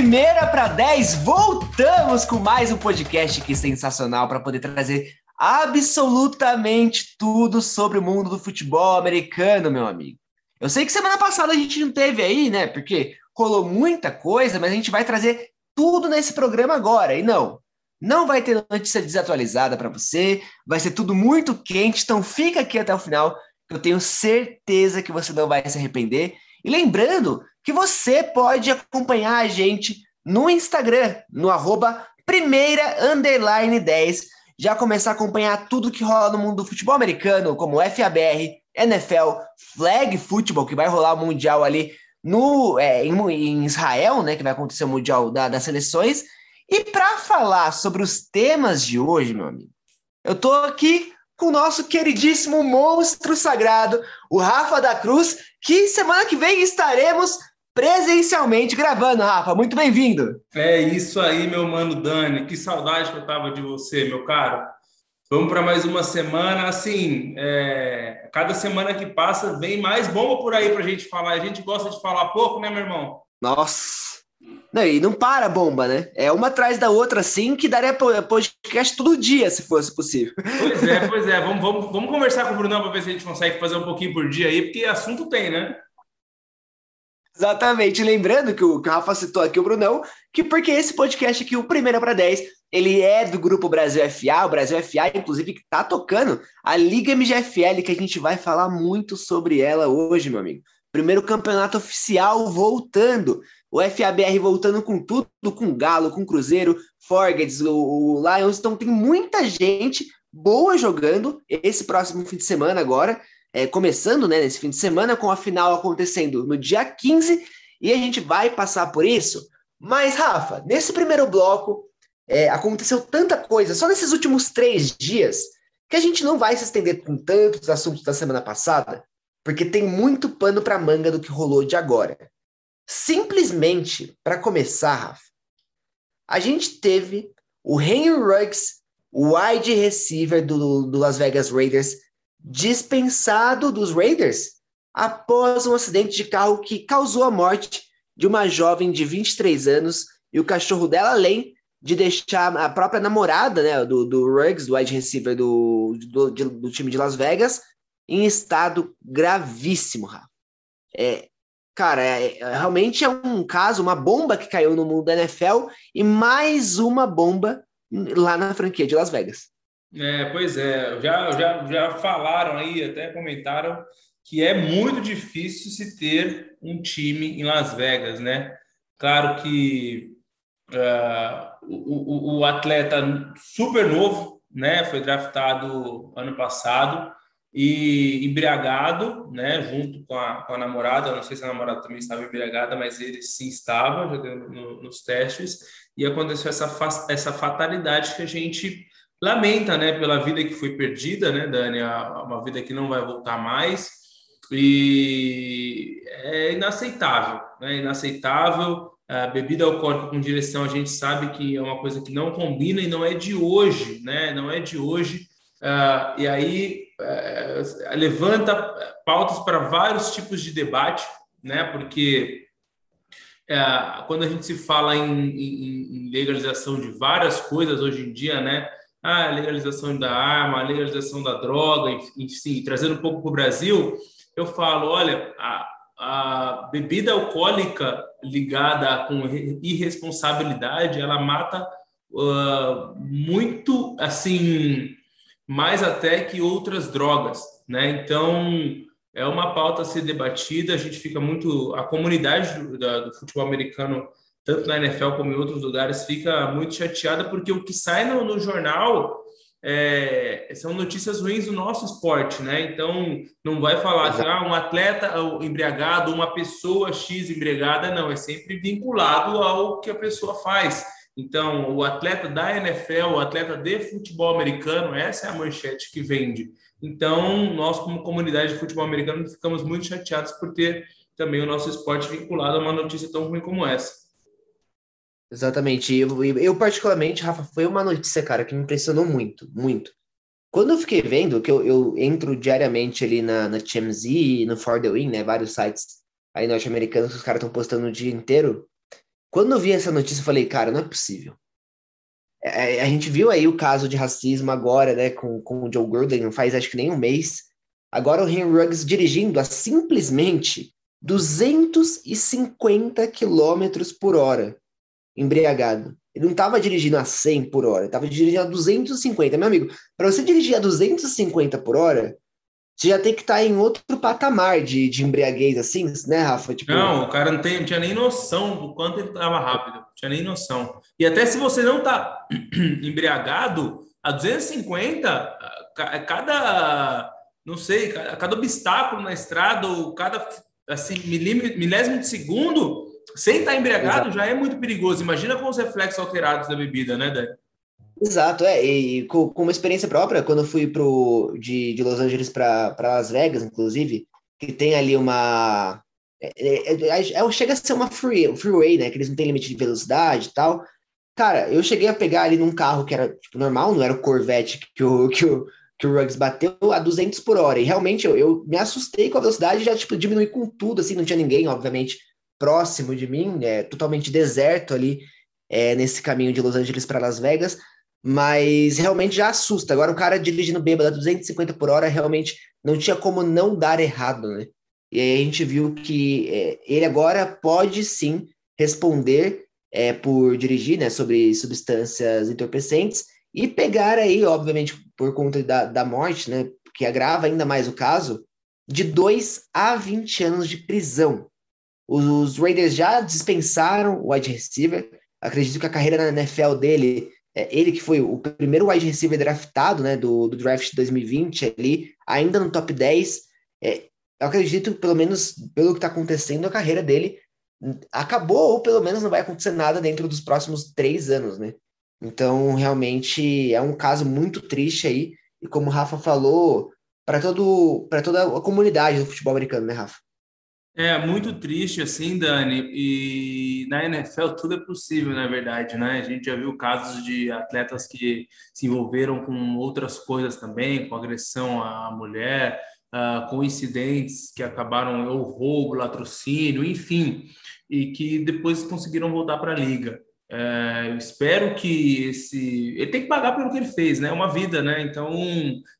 Primeira para 10! Voltamos com mais um podcast aqui sensacional para poder trazer absolutamente tudo sobre o mundo do futebol americano, meu amigo. Eu sei que semana passada a gente não teve aí, né? Porque colou muita coisa, mas a gente vai trazer tudo nesse programa agora. E não, não vai ter notícia desatualizada para você, vai ser tudo muito quente, então fica aqui até o final, que eu tenho certeza que você não vai se arrepender. E lembrando que você pode acompanhar a gente no Instagram, no arroba primeira underline 10, já começar a acompanhar tudo que rola no mundo do futebol americano, como FABR, NFL, Flag Football, que vai rolar o Mundial ali no, é, em, em, Israel, né, que vai acontecer o Mundial da, das Seleções. E para falar sobre os temas de hoje, meu amigo, eu tô aqui com o nosso queridíssimo monstro sagrado, o Rafa da Cruz, que semana que vem estaremos presencialmente gravando, Rafa. Muito bem-vindo. É isso aí, meu mano Dani. Que saudade que eu tava de você, meu caro. Vamos para mais uma semana. Assim, é... cada semana que passa vem mais bomba por aí para a gente falar. A gente gosta de falar pouco, né, meu irmão? Nossa, não, e não para a bomba, né? É uma atrás da outra, assim, que daria podcast todo dia, se fosse possível. Pois é, pois é. Vamos, vamos, vamos conversar com o Brunão para ver se a gente consegue fazer um pouquinho por dia aí, porque assunto tem, né? Exatamente. Lembrando que o, que o Rafa citou aqui o Brunão, que porque esse podcast aqui, o Primeiro para 10, ele é do grupo Brasil FA, o Brasil FA, inclusive, que tá tocando a Liga MGFL, que a gente vai falar muito sobre ela hoje, meu amigo. Primeiro campeonato oficial voltando. O FABR voltando com tudo, com Galo, com Cruzeiro, Forgets, o, o Lions. Então tem muita gente boa jogando esse próximo fim de semana agora. É, começando né, nesse fim de semana, com a final acontecendo no dia 15, e a gente vai passar por isso. Mas, Rafa, nesse primeiro bloco, é, aconteceu tanta coisa só nesses últimos três dias que a gente não vai se estender com tantos assuntos da semana passada, porque tem muito pano para manga do que rolou de agora. Simplesmente, para começar, Rafa, a gente teve o Henry Ruggs, wide receiver do, do Las Vegas Raiders, dispensado dos Raiders após um acidente de carro que causou a morte de uma jovem de 23 anos e o cachorro dela, além de deixar a própria namorada né, do, do Ruggs, do wide receiver do, do, do time de Las Vegas, em estado gravíssimo, Rafa. É, cara, é, é, realmente é um caso, uma bomba que caiu no mundo da NFL e mais uma bomba lá na franquia de Las Vegas. É, pois é, já, já, já falaram aí, até comentaram que é muito difícil se ter um time em Las Vegas, né? Claro que uh, o, o, o atleta super novo, né? Foi draftado ano passado, e embriagado, né, junto com a, com a namorada, não sei se a namorada também estava embriagada, mas ele sim estava no, nos testes, e aconteceu essa, essa fatalidade que a gente lamenta, né, pela vida que foi perdida, né, Dani, uma vida que não vai voltar mais, e é inaceitável, né, inaceitável, a bebida alcoólica com direção a gente sabe que é uma coisa que não combina e não é de hoje, né, não é de hoje, e aí uh, levanta pautas para vários tipos de debate, né? Porque uh, quando a gente se fala em, em, em, legalização de várias coisas hoje em dia, né? Ah, legalização da arma, legalização da droga, enfim, trazendo um pouco para o Brasil, eu falo, olha, a, a bebida alcoólica ligada com irresponsabilidade, ela mata muito, assim, mais até que outras drogas, né? Então é uma pauta a ser debatida. A gente fica muito, a comunidade do, da, do futebol americano, tanto na NFL como em outros lugares, fica muito chateada porque o que sai no, no jornal é, são notícias ruins do nosso esporte, né? Então, não vai falar que ah, um atleta embriagado, uma pessoa X embriagada, não, é sempre vinculado ao que a pessoa faz. Então, o atleta da NFL, o atleta de futebol americano, essa é a manchete que vende. Então, nós, como comunidade de futebol americano, ficamos muito chateados por ter também o nosso esporte vinculado a uma notícia tão ruim como essa. Exatamente. Eu, eu, particularmente, Rafa, foi uma notícia, cara, que me impressionou muito, muito. Quando eu fiquei vendo, que eu, eu entro diariamente ali na, na TMZ, no For The Win, né, vários sites aí norte-americanos que os caras estão postando o dia inteiro, Quando eu vi essa notícia, eu falei, cara, não é possível. É, é, a gente viu aí o caso de racismo agora, né, com, com o Joe Gordon, não faz acho que nem um mês. Agora o Henry Ruggs dirigindo a simplesmente 250 km por hora, embriagado. Ele não estava dirigindo a 100 por hora, estava dirigindo a 250. Meu amigo, para você dirigir a 250 por hora, você já tem que estar tá em outro patamar de, de embriaguez, assim, né, Rafa? Tipo... Não, o cara não, tem, não tinha nem noção do quanto ele estava rápido, não tinha nem noção. E até se você não está embriagado, a 250, cada, não sei, cada obstáculo na estrada, ou cada assim, milésimo de segundo, sem estar tá embriagado, Exato. já é muito perigoso. Imagina com os reflexos alterados da bebida, né, Dani? Exato, é. E com, com, uma experiência própria, quando eu fui pro, de, de Los Angeles para Las Vegas, inclusive, que tem ali uma. É, é, é, é, chega a ser uma free, freeway, né? Que eles não têm limite de velocidade e tal. Cara, eu cheguei a pegar ali num carro que era tipo, normal, não era o Corvette que o, que o, que o Ruggs bateu a 200 por hora. E realmente eu, eu me assustei com a velocidade já tipo, diminui com tudo, assim, não tinha ninguém, obviamente, próximo de mim, é totalmente deserto ali é, nesse caminho de Los Angeles para Las Vegas mas realmente já assusta. Agora o cara dirigindo bêbado a 250 por hora realmente não tinha como não dar errado, né? E aí a gente viu que é, ele agora pode sim responder é, por dirigir, né, sobre substâncias entorpecentes e pegar aí, obviamente, por conta da, da morte, né, que agrava ainda mais o caso, de 2 a 20 anos de prisão. Os Raiders já dispensaram o wide receiver. Acredito que a carreira na NFL dele é, ele que foi o primeiro wide receiver draftado, né, do, do draft de 2020 ali, ainda no top 10, é, eu acredito, pelo menos pelo que está acontecendo, a carreira dele acabou, ou pelo menos não vai acontecer nada dentro dos próximos três anos, né? Então, realmente, é um caso muito triste aí, e como o Rafa falou, para toda a comunidade do futebol americano, né, Rafa? É muito triste assim, Dani. E na NFL tudo é possível, na verdade, né? A gente já viu casos de atletas que se envolveram com outras coisas também, com agressão à mulher, uh, com incidentes que acabaram ou roubo, latrocínio, enfim, e que depois conseguiram voltar para a liga. É, eu espero que esse. Ele tem que pagar pelo que ele fez, né? É uma vida, né? Então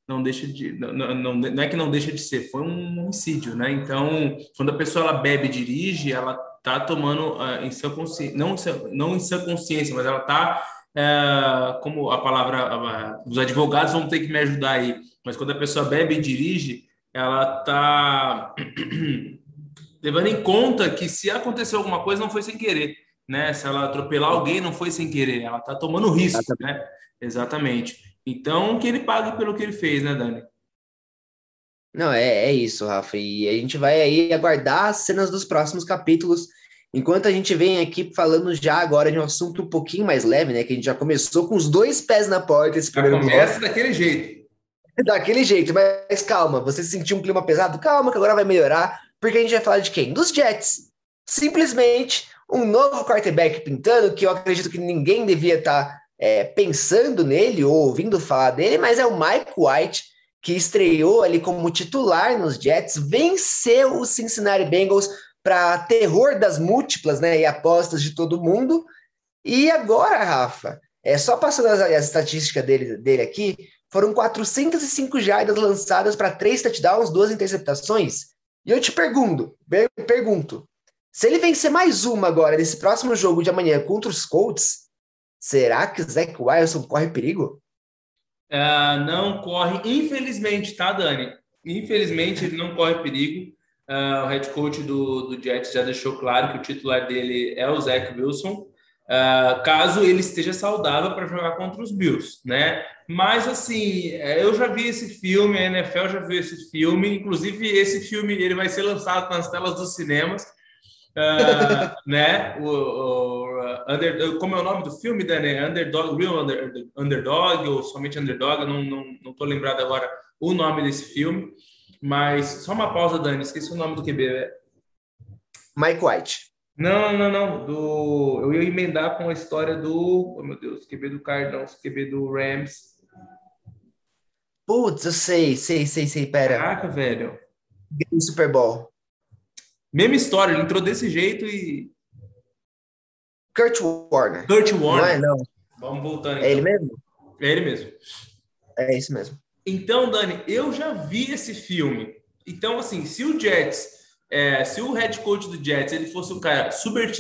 não deixa de. Não, não, não é que não deixa de ser, foi um homicídio, né? Então, quando a pessoa ela bebe e dirige, ela tá tomando uh, em sua consciência, não, não em sua consciência, mas ela tá. Uh, como a palavra, uh, os advogados vão ter que me ajudar aí, mas quando a pessoa bebe e dirige, ela tá levando em conta que se acontecer alguma coisa, não foi sem querer né? Se ela atropelar alguém, não foi sem querer, ela está tomando risco, Exatamente. né? Exatamente. Então, que ele pague pelo que ele fez, né, Dani? Não, é, é isso, Rafa. E a gente vai aí aguardar as cenas dos próximos capítulos. Enquanto a gente vem aqui falando já agora de um assunto um pouquinho mais leve, né? Que a gente já começou com os dois pés na porta. Esse já começa daquele jeito. Daquele jeito, mas calma, você sentiu um clima pesado? Calma, que agora vai melhorar, porque a gente vai falar de quem? Dos Jets. Simplesmente um novo quarterback pintando, que eu acredito que ninguém devia estar tá, é, pensando nele ou ouvindo falar dele, mas é o Mike White, que estreou ali como titular nos Jets, venceu o Cincinnati Bengals para terror das múltiplas né, e apostas de todo mundo. E agora, Rafa, é só passando as, as estatísticas dele, dele aqui, foram 405 jardas lançadas para três touchdowns, duas interceptações. E eu te pergunto, pergunto, se ele vencer mais uma agora nesse próximo jogo de amanhã contra os Colts, será que Zach Wilson corre perigo? Uh, não corre, infelizmente, tá, Dani? Infelizmente, ele não corre perigo. Uh, o head coach do, do Jets já deixou claro que o titular dele é o Zach Wilson, uh, caso ele esteja saudável para jogar contra os Bills, né? Mas, assim, é, eu já vi esse filme, a NFL já viu esse filme, inclusive esse filme ele vai ser lançado nas telas dos cinemas. Uh, né? O, o under, como é o nome do filme, Dani? Underdog, Real under, Underdog ou somente Underdog? Eu não, não, não tô lembrado agora o nome desse filme. Mas só uma pausa, Dani. Esqueci o nome do QB. Né? Mike White. Não, não, não. Do, eu ia emendar com a história do. Oh, meu Deus, QB do Cardinals, QB do Rams. Putz, eu sei, sei, sei, sei. Pera. Caraca, velho. Super Bowl. Mesma história, ele entrou desse jeito e. Kurt Warner. Kurt Warner. Não é, não. Vamos voltando. Então. É ele mesmo? É ele mesmo. É isso mesmo. Então, Dani, eu já vi esse filme. Então, assim, se o Jets, é, se o head coach do Jets ele fosse um cara super,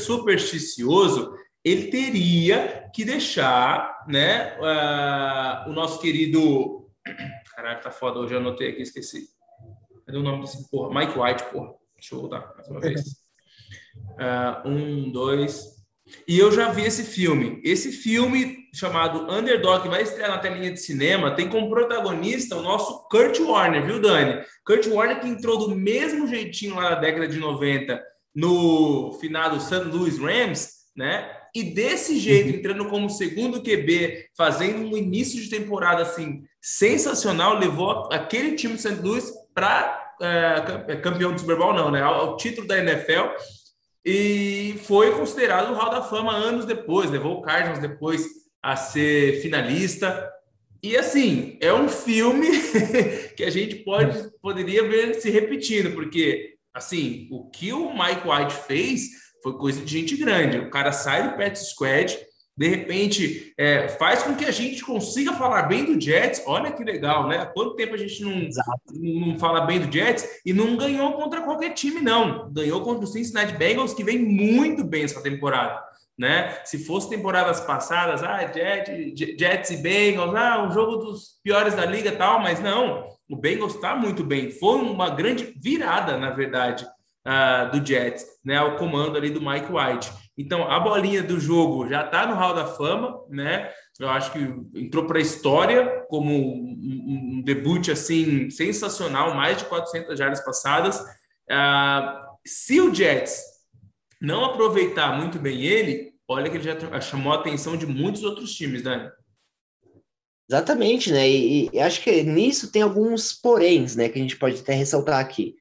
supersticioso, ele teria que deixar, né, uh, o nosso querido. Caralho, tá foda, hoje eu anotei aqui, esqueci. Cadê o nome desse porra? Mike White, porra. Deixa eu voltar mais uma vez. Uh, um, dois. E eu já vi esse filme. Esse filme chamado Underdog, que vai estrear na telinha de cinema, tem como protagonista o nosso Kurt Warner, viu, Dani? Kurt Warner que entrou do mesmo jeitinho lá na década de 90 no final do St. Louis Rams, né? E desse jeito, uhum. entrando como segundo QB, fazendo um início de temporada assim sensacional, levou aquele time do St. Louis para é, campeão do Super Bowl, não, né? Ao, ao título da NFL e foi considerado o Hall da Fama anos depois, levou o Cardinals depois a ser finalista. E assim, é um filme que a gente pode poderia ver se repetindo, porque assim, o que o Mike White fez foi coisa de gente grande. O cara sai do Pet Squad, de repente é, faz com que a gente consiga falar bem do Jets. Olha que legal, né? Há quanto tempo a gente não, não fala bem do Jets e não ganhou contra qualquer time, não. Ganhou contra o Cincinnati Bengals, que vem muito bem essa temporada. Né? Se fosse temporadas passadas, ah, Jets, Jets e Bengals, ah, um jogo dos piores da liga tal, mas não, o Bengals está muito bem. Foi uma grande virada, na verdade, uh, do Jets, né? Ao comando ali do Mike White. Então, a bolinha do jogo já está no Hall da Fama, né? Eu acho que entrou para a história como um, um, debut assim sensacional, mais de 400 jardas passadas. Uh, se o Jets não aproveitar muito bem ele, olha que ele já chamou a atenção de muitos outros times, né? Exatamente, né? E, e, acho que nisso tem alguns poréns, né? Que a gente pode até ressaltar aqui.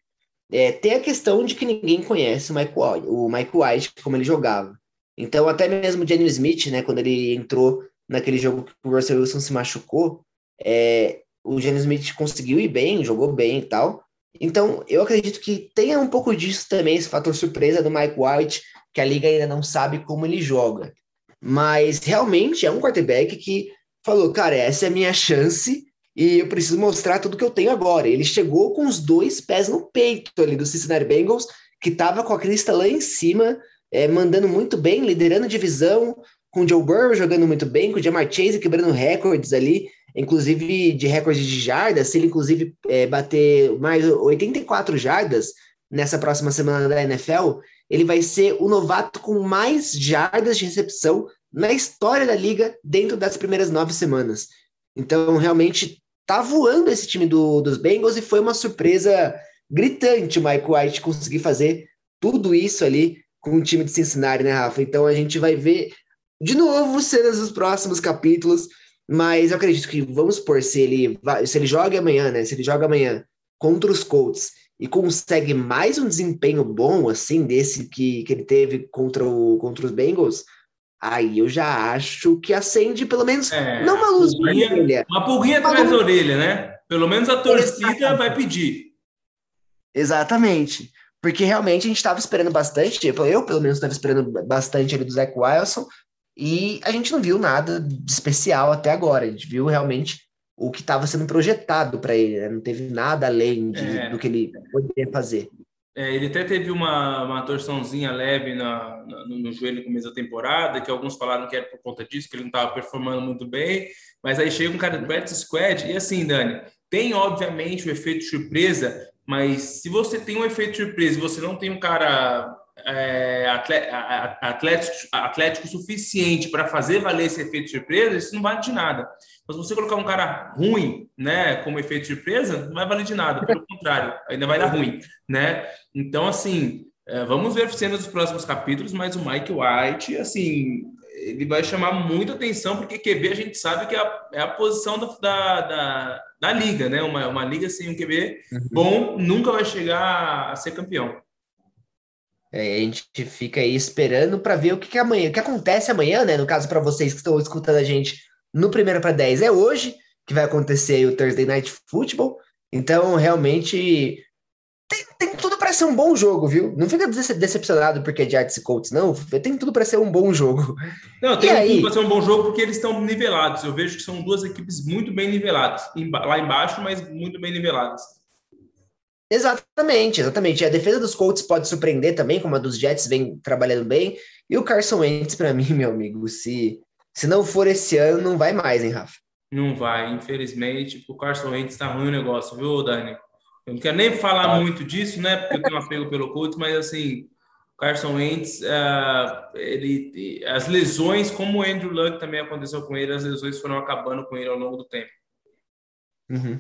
É, tem a questão de que ninguém conhece o Mike, White, o Mike White, como ele jogava. Então, até mesmo o Jenny Smith, né, quando ele entrou naquele jogo que o Russell Wilson se machucou, é, o Jenny Smith conseguiu ir bem, jogou bem e tal. Então, eu acredito que tenha um pouco disso também, esse fator surpresa do Mike White, que a liga ainda não sabe como ele joga. Mas realmente é um quarterback que falou, cara, essa é a minha chance e eu preciso mostrar tudo que eu tenho agora. Ele chegou com os dois pés no peito ali do Cincinnati Bengals, que estava com a crista lá em cima, é, mandando muito bem, liderando divisão, com o Joe Burrow jogando muito bem, com o Jamar Chase quebrando recordes ali, inclusive de recordes de jardas, se ele inclusive é, bater mais 84 jardas nessa próxima semana da NFL, ele vai ser o novato com mais jardas de recepção na história da liga dentro das primeiras nove semanas. Então, realmente, tá voando esse time do, dos Bengals e foi uma surpresa gritante o Mike White conseguir fazer tudo isso ali com o time de Cincinnati, né, Rafa? Então a gente vai ver de novo cenas dos próximos capítulos, mas eu acredito que vamos por se ele se ele joga amanhã, né? Se ele joga amanhã contra os Colts e consegue mais um desempenho bom assim desse que, que ele teve contra, o, contra os Bengals, Aí eu já acho que acende pelo menos é, não uma luz vermelha. Uma pulguinha atrás da orelha, né? Pelo menos a torcida Exatamente. vai pedir. Exatamente. Porque realmente a gente estava esperando bastante, eu pelo menos estava esperando bastante ali do Zach Wilson, e a gente não viu nada de especial até agora. A gente viu realmente o que estava sendo projetado para ele, né? não teve nada além de, é. do que ele poderia fazer. É, ele até teve uma, uma torçãozinha leve na, na, no joelho no começo da temporada, que alguns falaram que era por conta disso, que ele não estava performando muito bem. Mas aí chega um cara do Betis Squad, e assim, Dani, tem obviamente o efeito surpresa, mas se você tem um efeito surpresa e você não tem um cara é, atlético, atlético suficiente para fazer valer esse efeito surpresa, isso não vale de nada. Mas você colocar um cara ruim, né, como efeito surpresa, não vai valer de nada. Pelo contrário, ainda vai dar ruim, né? Então, assim, é, vamos ver cenas dos próximos capítulos, mas o Mike White, assim, ele vai chamar muita atenção, porque QB a gente sabe que é a, é a posição da, da, da, da, liga, né? Uma, uma liga sem um QB uhum. bom nunca vai chegar a ser campeão. É, a gente fica aí esperando para ver o que, que amanhã, o que acontece amanhã, né? No caso, para vocês que estão escutando a gente no primeiro para 10, é hoje que vai acontecer o Thursday Night Football. Então, realmente, tem, tem tudo para ser um bom jogo, viu? Não fica decepcionado porque é de Arts e Colts, não. Tem tudo para ser um bom jogo. Não, tem tudo para ser um bom jogo porque eles estão nivelados. Eu vejo que são duas equipes muito bem niveladas. Lá embaixo, mas muito bem niveladas. Exatamente, exatamente. A defesa dos Colts pode surpreender também, como a dos Jets vem trabalhando bem. E o Carson Wentz, para mim, meu amigo, se, se não for esse ano, não vai mais, hein, Rafa? Não vai, infelizmente. O Carson Wentz tá ruim o negócio, viu, Dani? Eu não quero nem falar ah. muito disso, né? Porque eu tenho apego pelo Colts, mas assim, o Carson Wentz, uh, ele, as lesões, como o Andrew Luck também aconteceu com ele, as lesões foram acabando com ele ao longo do tempo. Uhum.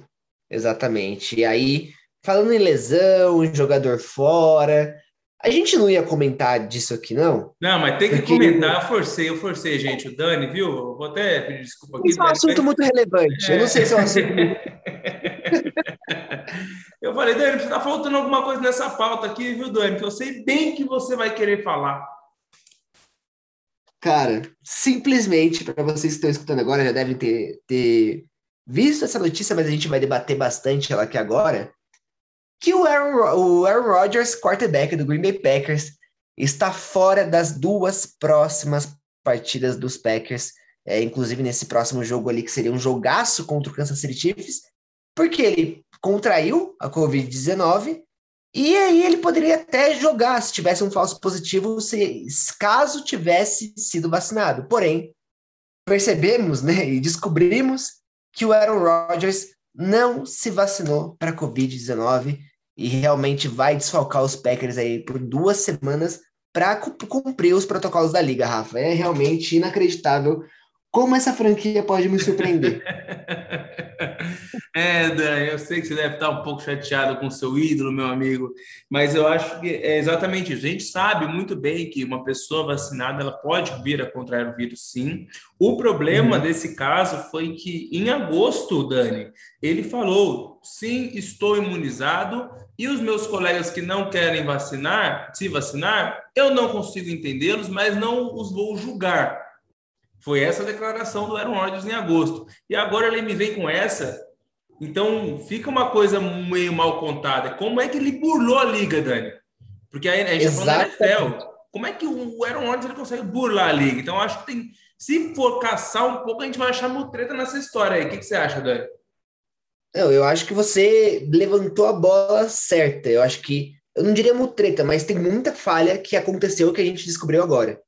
Exatamente. E aí, falando em lesão, em jogador fora, a gente não ia comentar disso aqui, não? Não, mas tem que Porque... comentar. Eu forcei, eu forcei, gente. O Dani, viu? vou até pedir desculpa aqui. Isso é um assunto muito relevante. É... Eu não sei se é um assunto. Eu falei, Dani, está faltando alguma coisa nessa pauta aqui, viu, Dani? Que eu sei bem que você vai querer falar. Cara, simplesmente, para vocês que estão escutando agora, já devem ter, ter visto essa notícia, mas a gente vai debater bastante ela aqui agora que o Aaron, o Aaron Rodgers, quarterback do Green Bay Packers, está fora das duas próximas partidas dos Packers, é, inclusive nesse próximo jogo ali, que seria um jogaço contra o Kansas City Chiefs, porque ele contraiu a Covid-19 e aí ele poderia até jogar se tivesse um falso positivo, se, caso tivesse sido vacinado. Porém, percebemos né, e descobrimos que o Aaron Rodgers não se vacinou para a Covid-19 e realmente vai desfalcar os Packers aí por duas semanas para cumprir os protocolos da liga, Rafa. É realmente inacreditável como essa franquia pode me surpreender. É, Dan, eu sei que você deve estar um pouco chateado com o seu ídolo, meu amigo, mas eu acho que é exatamente isso. A gente sabe muito bem que uma pessoa vacinada ela pode vir a contrair o vírus, sim. O problema uhum. desse caso foi que em agosto, Dani, ele falou: sim, estou imunizado, e os meus colegas que não querem vacinar, se vacinar, eu não consigo entendê-los, mas não os vou julgar. Foi essa a declaração do Aaron Rodgers em agosto. E agora ele me vem com essa então, fica uma coisa meio mal contada. Como é que ele burlou a liga, Dani? Porque aí a gente está falando da NFL. Como é que o Aaron Rodgers ele consegue burlar a liga? Então, acho que tem. Se for caçar um pouco, a gente vai achar mutreta nessa história aí. O que, que você acha, Dani? Não, eu acho que você levantou a bola certa. Eu acho que. Eu não diria mutreta, mas tem muita falha que aconteceu que a gente descobriu agora.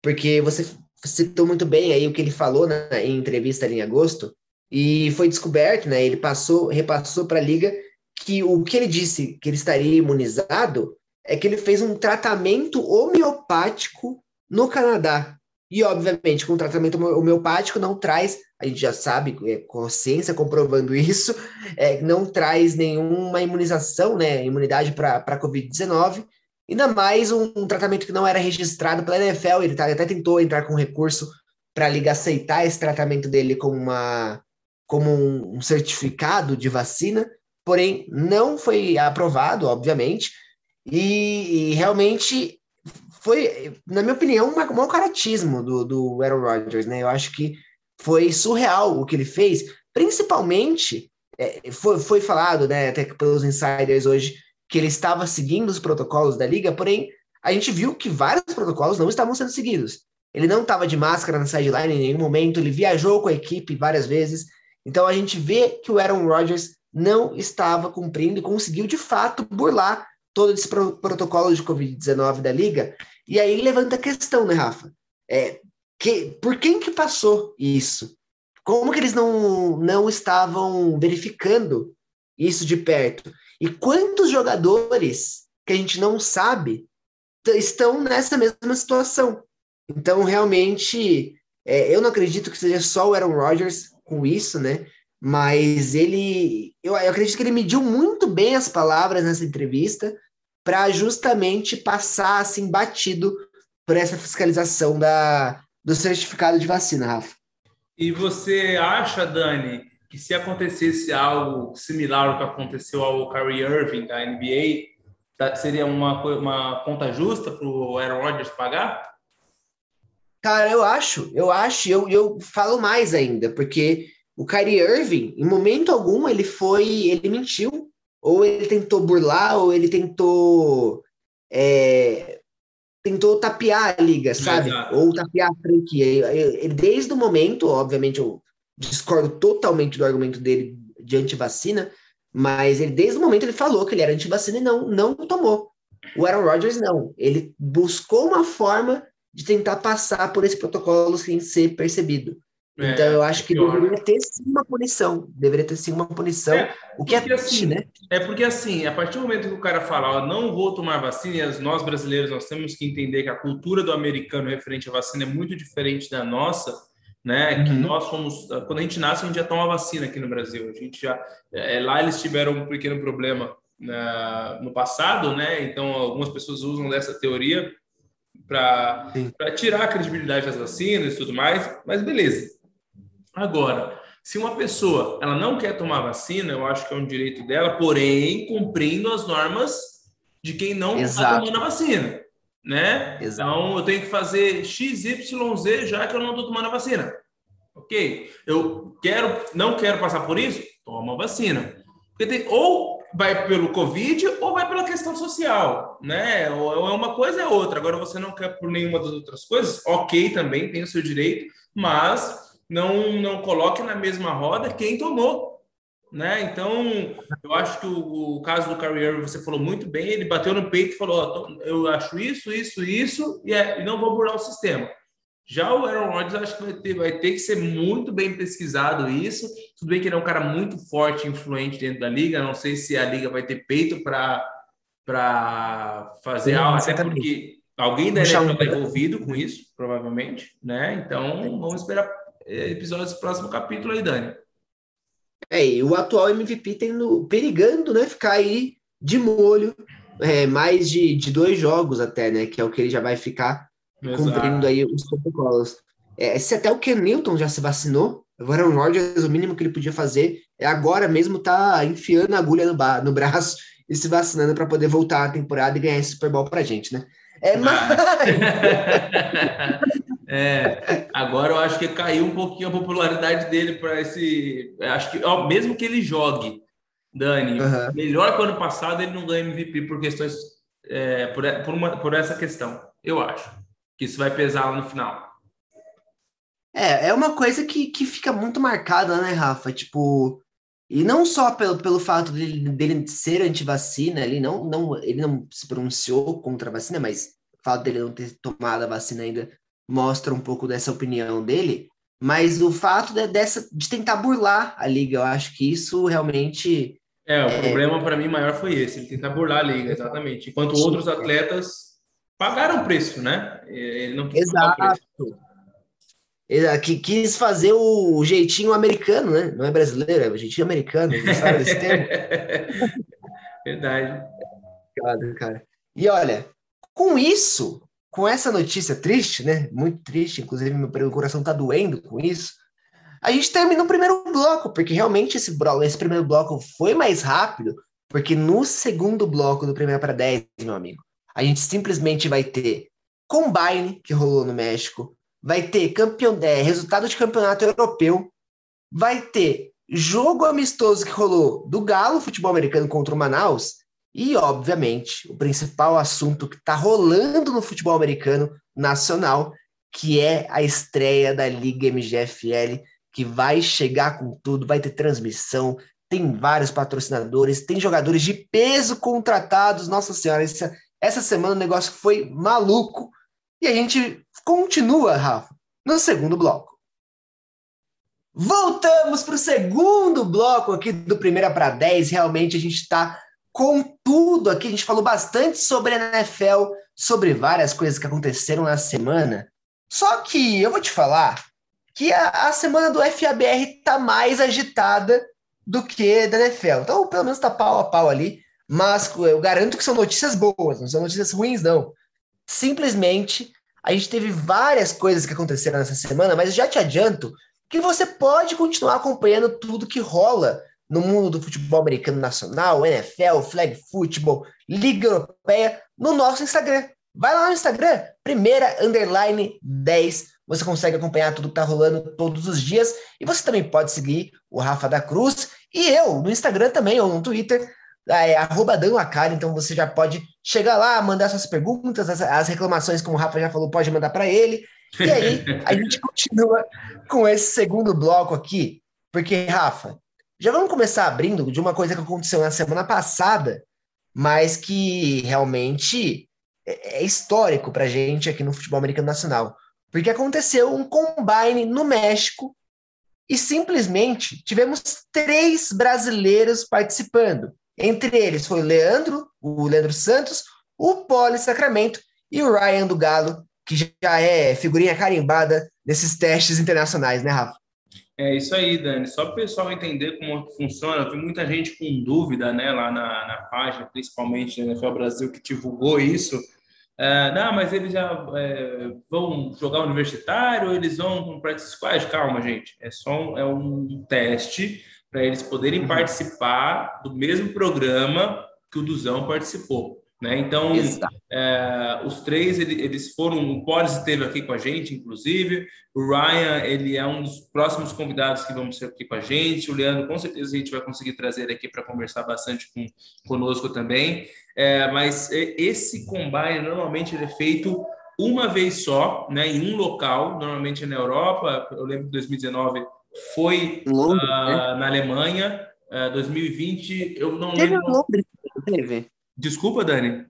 Porque você citou muito bem aí o que ele falou na, em entrevista ali em agosto, e foi descoberto, né? Ele passou, repassou para a liga que o que ele disse que ele estaria imunizado é que ele fez um tratamento homeopático no Canadá. E, obviamente, com o tratamento homeopático não traz, a gente já sabe, é, com a ciência comprovando isso, é, não traz nenhuma imunização, né, imunidade para a Covid-19, ainda mais um, um, tratamento que não era registrado pela NFL, ele tá, até tentou entrar com recurso para a liga aceitar esse tratamento dele como uma, como um, certificado de vacina, porém não foi aprovado, obviamente, e, e realmente foi, na minha opinião, um mau caratismo do, do Aaron Rodgers, né? Eu acho que foi surreal o que ele fez, principalmente, é, foi, foi falado, né, até pelos insiders hoje, que ele estava seguindo os protocolos da liga, porém, a gente viu que vários protocolos não estavam sendo seguidos. Ele não estava de máscara na sideline em nenhum momento, ele viajou com a equipe várias vezes, então a gente vê que o Aaron Rodgers não estava cumprindo e conseguiu de fato burlar todo esse pro protocolo de Covid-19 da liga. E aí levanta a questão, né, Rafa? É, que, por quem que passou isso? Como que eles não, não estavam verificando isso de perto? E quantos jogadores que a gente não sabe estão nessa mesma situação? Então, realmente, é, eu não acredito que seja só o Aaron Rodgers com isso, né? Mas ele, eu, eu acredito que ele mediu muito bem as palavras nessa entrevista para justamente passar assim batido por essa fiscalização da, do certificado de vacina, Rafa. E você acha, Dani, que se acontecesse algo similar ao que aconteceu ao Kyrie Irving da NBA, tá, seria uma, uma conta justa para o Aaron Rodgers pagar? Cara, eu acho, eu acho, eu, eu falo mais ainda, porque o Kyrie Irving, em momento algum, ele foi, ele mentiu, ou ele tentou burlar, ou ele tentou. É, tentou tapear a liga, sabe? Exato. Ou tapear a franquia. Ele, desde o momento, obviamente, eu discordo totalmente do argumento dele de antivacina, mas ele, desde o momento, ele falou que ele era antivacina e não, não tomou. O Aaron Rodgers não. Ele buscou uma forma de tentar passar por esse protocolo sem ser percebido. É, então eu acho que pior. deveria ter sim uma punição, deveria ter sim uma punição, é, o que é assim, né? É porque assim, a partir do momento que o cara fala, ó, não vou tomar vacina, e nós brasileiros nós temos que entender que a cultura do americano referente à vacina é muito diferente da nossa, né? Uhum. Que nós fomos, quando a gente nasce, a gente já toma vacina aqui no Brasil. A gente já é, lá eles tiveram um pequeno problema na, no passado, né? Então algumas pessoas usam dessa teoria para tirar a credibilidade das vacinas e tudo mais, mas beleza. Agora, se uma pessoa ela não quer tomar vacina, eu acho que é um direito dela, porém cumprindo as normas de quem não está tomando a vacina, né? Exato. Então eu tenho que fazer x, y, z já que eu não estou tomando a vacina. Ok? Eu quero, não quero passar por isso, toma a vacina. Porque tem, ou vai pelo Covid ou vai pela questão social, né? Ou é uma coisa é outra. Agora você não quer por nenhuma das outras coisas, ok, também tem o seu direito, mas não, não coloque na mesma roda quem tomou. Né? Então, eu acho que o, o caso do Kyrie você falou muito bem, ele bateu no peito e falou, oh, eu acho isso, isso, isso, e, é, e não vou burlar o sistema. Já o Aaron Rodgers, acho que vai ter, vai ter que ser muito bem pesquisado isso. Tudo bem que ele é um cara muito forte, influente dentro da liga. Não sei se a liga vai ter peito para fazer Sim, algo, até porque alguém da NFL está envolvido com isso, provavelmente, né? Então, vamos esperar episódios do próximo capítulo aí, Dani. É, e o atual MVP tendo, perigando, né, ficar aí de molho, é, mais de, de dois jogos até, né, que é o que ele já vai ficar Exato. cumprindo aí os protocolos. É, se até o Ken Newton já se vacinou, agora o Rodgers, o mínimo que ele podia fazer é agora mesmo tá enfiando a agulha no, no braço e se vacinando para poder voltar à temporada e ganhar esse Super Bowl pra gente, né? É, ah. mas... É, agora eu acho que caiu um pouquinho a popularidade dele para esse. Acho que, ó, mesmo que ele jogue, Dani, uhum. melhor que o ano passado, ele não ganha MVP por questões. É, por, por, uma, por essa questão, eu acho. Que isso vai pesar lá no final. É, é uma coisa que, que fica muito marcada, né, Rafa? Tipo, e não só pelo, pelo fato dele, dele ser anti-vacina, ele não, não, ele não se pronunciou contra a vacina, mas o fato dele não ter tomado a vacina ainda mostra um pouco dessa opinião dele, mas o fato de, dessa, de tentar burlar a liga, eu acho que isso realmente. É, o é... problema para mim maior foi esse, ele tentar burlar a liga, exatamente. Enquanto outros atletas pagaram preço, né? Ele não quis Exato. Ele que quis fazer o jeitinho americano, né? Não é brasileiro, é o jeitinho americano. Sabe desse termo? Verdade. Obrigado, cara. E olha, com isso, com essa notícia triste, né? Muito triste, inclusive meu coração tá doendo com isso. A gente termina o primeiro bloco, porque realmente esse, esse primeiro bloco foi mais rápido, porque no segundo bloco do primeiro para 10, meu amigo, a gente simplesmente vai ter Combine, que rolou no México, vai ter campeão, é, resultado de campeonato europeu, vai ter jogo amistoso que rolou do Galo, futebol americano contra o Manaus, e, obviamente, o principal assunto que está rolando no futebol americano nacional, que é a estreia da Liga MGFL, que vai chegar com tudo, vai ter transmissão, tem vários patrocinadores, tem jogadores de peso contratados. Nossa Senhora, essa, essa semana o negócio foi maluco. E a gente continua, Rafa, no segundo bloco. Voltamos para o segundo bloco aqui do Primeira para 10. Realmente a gente está com tudo aqui. A gente falou bastante sobre a NFL, sobre várias coisas que aconteceram na semana. Só que eu vou te falar que a, a semana do FABR tá mais agitada do que da NFL. Então, pelo menos tá pau a pau ali. Mas eu garanto que são notícias boas, não são notícias ruins, não. Simplesmente, a gente teve várias coisas que aconteceram nessa semana, mas já te adianto que você pode continuar acompanhando tudo que rola no mundo do futebol americano nacional, NFL, flag football, Liga Europeia, no nosso Instagram. Vai lá no Instagram, primeira underline 10. Você consegue acompanhar tudo que tá rolando todos os dias. E você também pode seguir o Rafa da Cruz e eu no Instagram também, ou no Twitter, é arroba Dan então você já pode chegar lá, mandar suas perguntas, as, as reclamações, como o Rafa já falou, pode mandar para ele. E aí a gente continua com esse segundo bloco aqui, porque, Rafa, já vamos começar abrindo de uma coisa que aconteceu na semana passada, mas que realmente é, é histórico para gente aqui no futebol americano nacional. Porque aconteceu um combine no México e simplesmente tivemos três brasileiros participando. Entre eles foi o Leandro, o Leandro Santos, o Poli Sacramento e o Ryan do Galo, que já é figurinha carimbada nesses testes internacionais, né, Rafa? É isso aí, Dani. Só para o pessoal entender como funciona, eu vi muita gente com dúvida né, lá na, na página, principalmente na NFL Brasil, que divulgou isso. É, não, mas eles já é, vão jogar universitário, eles vão com practice squad? Calma, gente. É só um, é um teste para eles poderem uhum. participar do mesmo programa que o Duzão participou. Né? Então, é, os três eles foram. O Polis esteve aqui com a gente, inclusive. O Ryan ele é um dos próximos convidados que vamos ser aqui com a gente. O Leandro, com certeza, a gente vai conseguir trazer aqui para conversar bastante com, conosco também. É, mas esse combine normalmente ele é feito uma vez só, né, em um local, normalmente é na Europa. Eu lembro que 2019 foi Londres, uh, né? na Alemanha. Uh, 2020, eu não teve lembro. Londres, teve. Desculpa, Dani.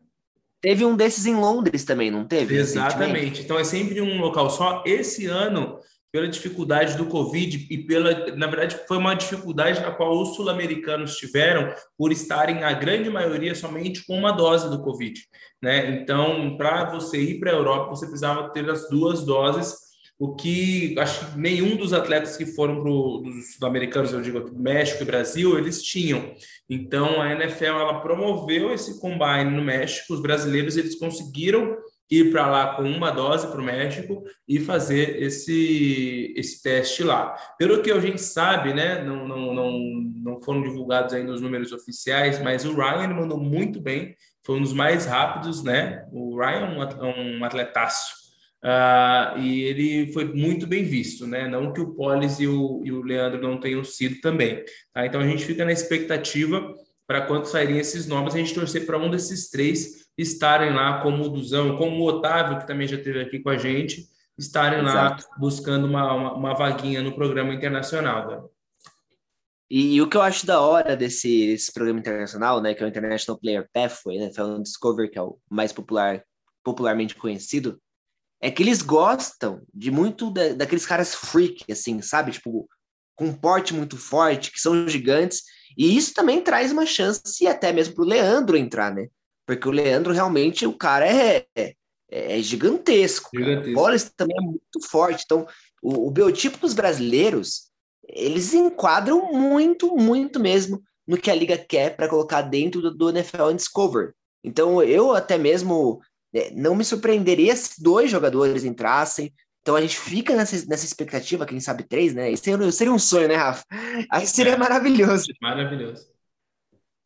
Teve um desses em Londres também, não teve? Exatamente. Então é sempre um local só. Esse ano, pela dificuldade do Covid e pela, na verdade, foi uma dificuldade na qual os sul-americanos tiveram por estarem a grande maioria somente com uma dose do Covid, né? Então, para você ir para a Europa, você precisava ter as duas doses o que acho que nenhum dos atletas que foram para os sul-americanos, eu digo México e Brasil, eles tinham. Então a NFL ela promoveu esse combine no México, os brasileiros eles conseguiram ir para lá com uma dose para o México e fazer esse, esse teste lá. Pelo que a gente sabe, né, não, não, não, não foram divulgados ainda os números oficiais, mas o Ryan mandou muito bem, foi um dos mais rápidos, né? O Ryan é um atletaço. Uh, e ele foi muito bem visto, né? Não que o Polis e o, e o Leandro não tenham sido também. Tá? Então a gente fica na expectativa para quando saírem esses nomes, a gente torcer para um desses três estarem lá, como o Duzão, como o Otávio, que também já esteve aqui com a gente, estarem Exato. lá buscando uma, uma, uma, vaguinha no programa internacional. Né? E, e, o que eu acho da hora desse, desse, programa internacional, né, que é o International Player Pathway, né, falando Discover, que é o mais popular, popularmente conhecido, é que eles gostam de muito da, daqueles caras freak, assim, sabe? Tipo, com um porte muito forte, que são gigantes. E isso também traz uma chance até mesmo para o Leandro entrar, né? Porque o Leandro realmente, o cara é, é, é gigantesco. gigantesco. O Boris também é muito forte. Então, o, o biotipo dos brasileiros, eles enquadram muito, muito mesmo no que a liga quer para colocar dentro do, do NFL Discover. Então, eu até mesmo não me surpreenderia se dois jogadores entrassem. Então a gente fica nessa, nessa expectativa, quem sabe três, né? Isso seria, seria um sonho, né, Rafa? Aí seria é, maravilhoso. Maravilhoso.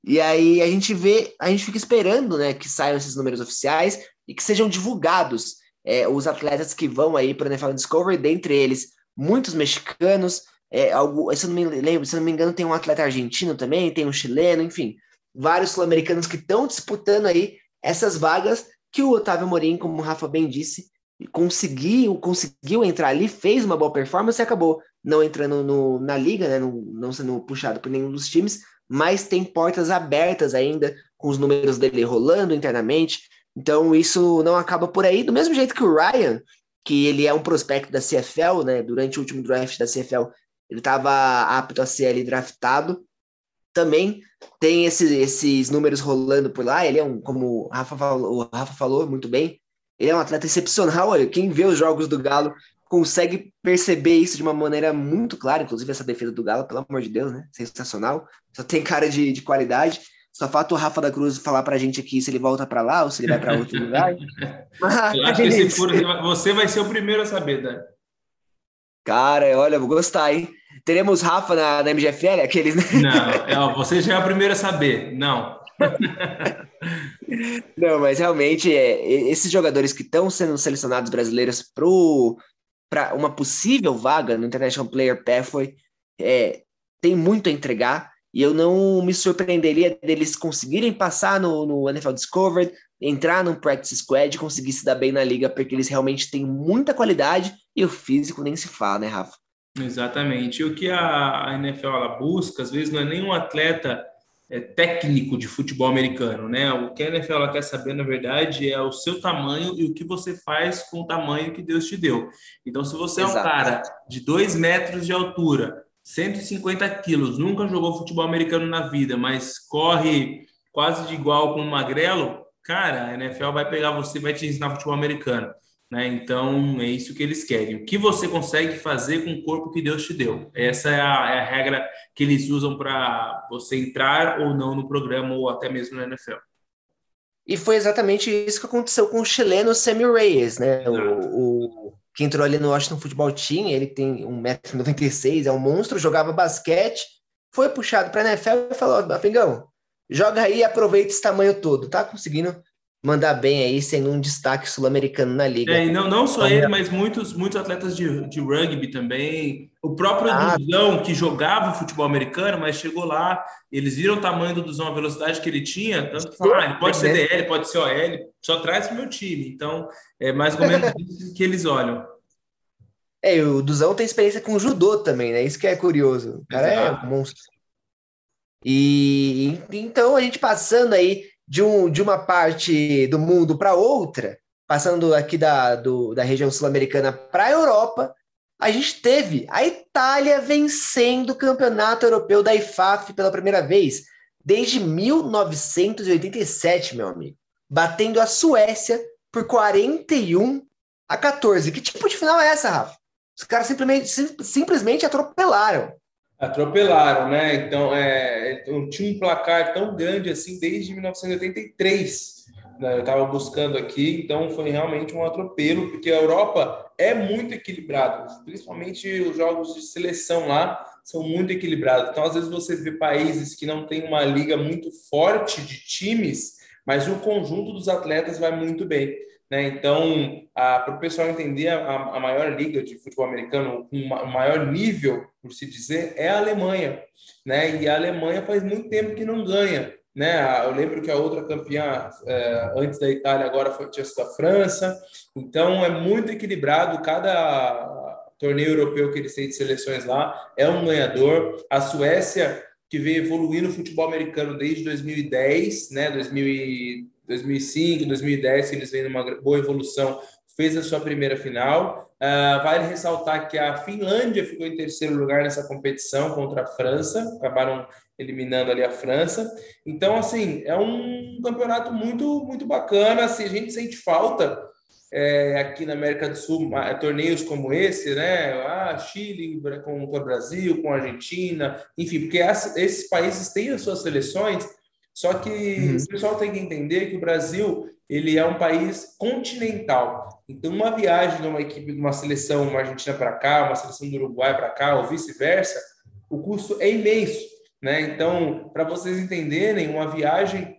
E aí a gente vê, a gente fica esperando, né, que saiam esses números oficiais e que sejam divulgados é, os atletas que vão aí para o NFL Discovery, dentre eles muitos mexicanos, é, algo, se eu não me lembro, se eu não me engano, tem um atleta argentino também, tem um chileno, enfim, vários sul-americanos que estão disputando aí essas vagas que o Otávio Morim, como o Rafa bem disse, conseguiu, conseguiu entrar ali, fez uma boa performance e acabou não entrando no, na liga, né, não, não sendo puxado por nenhum dos times, mas tem portas abertas ainda com os números dele rolando internamente. Então isso não acaba por aí, do mesmo jeito que o Ryan, que ele é um prospecto da CFL, né, durante o último draft da CFL, ele estava apto a ser ali draftado, também tem esses, esses números rolando por lá. Ele é um, como o Rafa, falou, o Rafa falou muito bem, ele é um atleta excepcional. Olha, quem vê os jogos do Galo consegue perceber isso de uma maneira muito clara. Inclusive, essa defesa do Galo, pelo amor de Deus, né? Sensacional. Só tem cara de, de qualidade. Só falta o Rafa da Cruz falar pra gente aqui se ele volta para lá ou se ele vai para outro lugar. Mas, Eu acho que se for, você vai ser o primeiro a saber, né? Cara, olha, vou gostar, hein? Teremos Rafa na, na MGFL, aqueles. Né? Não, você já é o primeiro a saber. Não. Não, mas realmente é, esses jogadores que estão sendo selecionados brasileiros para uma possível vaga no International Player Pathway é, tem muito a entregar e eu não me surpreenderia deles conseguirem passar no, no NFL Discovered, entrar no Practice Squad e conseguir se dar bem na liga, porque eles realmente têm muita qualidade e o físico nem se fala, né, Rafa? Exatamente. E o que a, NFL ela busca, às vezes, não é nenhum atleta é, técnico de futebol americano, né? O que a NFL ela quer saber, na verdade, é o seu tamanho e o que você faz com o tamanho que Deus te deu. Então, se você Exato. é um cara de 2 metros de altura, 150 quilos, nunca jogou futebol americano na vida, mas corre quase de igual com o magrelo, cara, a NFL vai pegar você e vai te ensinar futebol americano. Né? Então, é isso que eles querem. O que você consegue fazer com o corpo que Deus te deu? Essa é a, é a regra que eles usam para você entrar ou não no programa, ou até mesmo na NFL. E foi exatamente isso que aconteceu com o chileno Sammy Reyes, né? O, o, que entrou ali no Washington Football Team, ele tem 1,96m, é um monstro, jogava basquete, foi puxado para a NFL e falou: Pingão, joga aí e aproveita esse tamanho todo, tá conseguindo mandar bem aí, sendo um destaque sul-americano na liga. É, e não, não só ele, mas muitos, muitos atletas de, de rugby também. O próprio ah, Duzão, que jogava futebol americano, mas chegou lá, eles viram o tamanho do Duzão, a velocidade que ele tinha, tanto que falaram, ah, ele pode ser DL, pode ser OL, só traz para o meu time. Então, é mais ou menos isso que eles olham. É, o Duzão tem experiência com judô também, né? Isso que é curioso. O cara é Exato. é um monstro. E então a gente passando aí de, um, de uma parte do mundo para outra, passando aqui da, do, da região sul-americana para a Europa, a gente teve a Itália vencendo o campeonato europeu da IFAF pela primeira vez desde 1987, meu amigo, batendo a Suécia por 41 a 14. Que tipo de final é essa, Rafa? Os caras simplesmente, sim, simplesmente atropelaram. Atropelaram, né? Então, é, tinha um placar tão grande assim desde 1983. Né? Eu estava buscando aqui, então foi realmente um atropelo, porque a Europa é muito equilibrada, principalmente os jogos de seleção lá são muito equilibrados. Então, às vezes, você vê países que não tem uma liga muito forte de times, mas o conjunto dos atletas vai muito bem. Né? Então, para o pessoal entender, a, a, maior liga de futebol americano, o maior nível, por se dizer, é a Alemanha. Né? E a Alemanha faz muito tempo que não ganha. Né? Eu lembro que a outra campeã é, antes da Itália agora foi a França. Então, é muito equilibrado. Cada torneio europeu que eles têm de seleções lá é um ganhador. A Suécia, que vem evoluindo no futebol americano desde 2010, né? 2000 2005, 2010, eles vêm numa boa evolução, fez a sua primeira final. Uh, vale ressaltar que a Finlândia ficou em terceiro lugar nessa competição contra a França, acabaram eliminando ali a França. Então, assim, é um campeonato muito, muito bacana. Assim, a gente sente falta é, aqui na América do Sul, torneios como esse, né? Ah, Chile com, com o Brasil, com a Argentina, enfim, porque esses países têm as suas seleções só que uhum. o pessoal tem que entender que o Brasil ele é um país continental. Então, uma viagem de uma equipe, de uma seleção, uma Argentina para cá, uma seleção do Uruguai para cá, ou vice-versa, o custo é imenso. Né? Então, para vocês entenderem, uma viagem,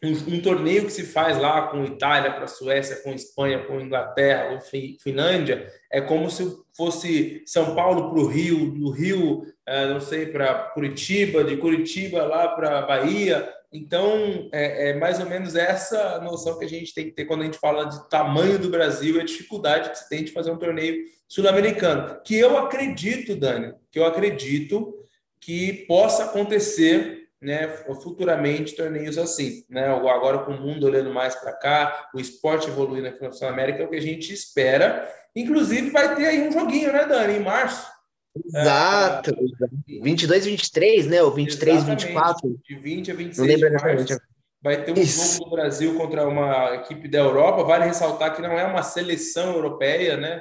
um, um, torneio que se faz lá com Itália para Suécia, com Espanha, com Inglaterra, ou Finlândia, é como se fosse São Paulo para o Rio, do Rio, eh, não sei, para Curitiba, de Curitiba lá para Bahia, então, é, é, mais ou menos essa noção que a gente tem que ter quando a gente fala de tamanho do Brasil e a dificuldade que se tem de fazer um torneio sul-americano. Que eu acredito, Dani, que eu acredito que possa acontecer né, futuramente torneios assim. Né? Agora, com o mundo olhando mais para cá, o esporte evoluindo aqui na Sul-América, é o que a gente espera. Inclusive, vai ter aí um joguinho, né, Dani, em março Exato. É, 22, 23, né? Ou 23, 24. De 20 a 26 Não lembro exatamente. Vai ter um Isso. jogo do Brasil contra uma equipe da Europa. Vale ressaltar que não é uma seleção europeia, né?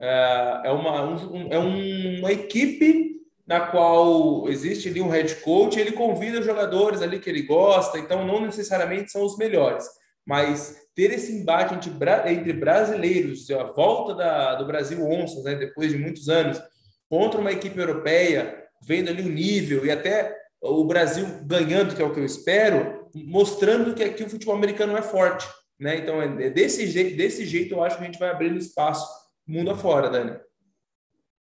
É, é uma, um, é uma equipe na qual existe ali um head coach, ele convida jogadores ali que ele gosta, então não necessariamente são os melhores, mas ter esse embate entre, entre brasileiros, a volta da, do Brasil Onças, né, depois de muitos anos, contra uma equipe europeia, vendo ali o nível e até o Brasil ganhando, que é o que eu espero, mostrando que aqui o futebol americano é forte. Né? Então, é desse jeito, desse jeito eu acho que a gente vai abrindo espaço mundo afora, Dani.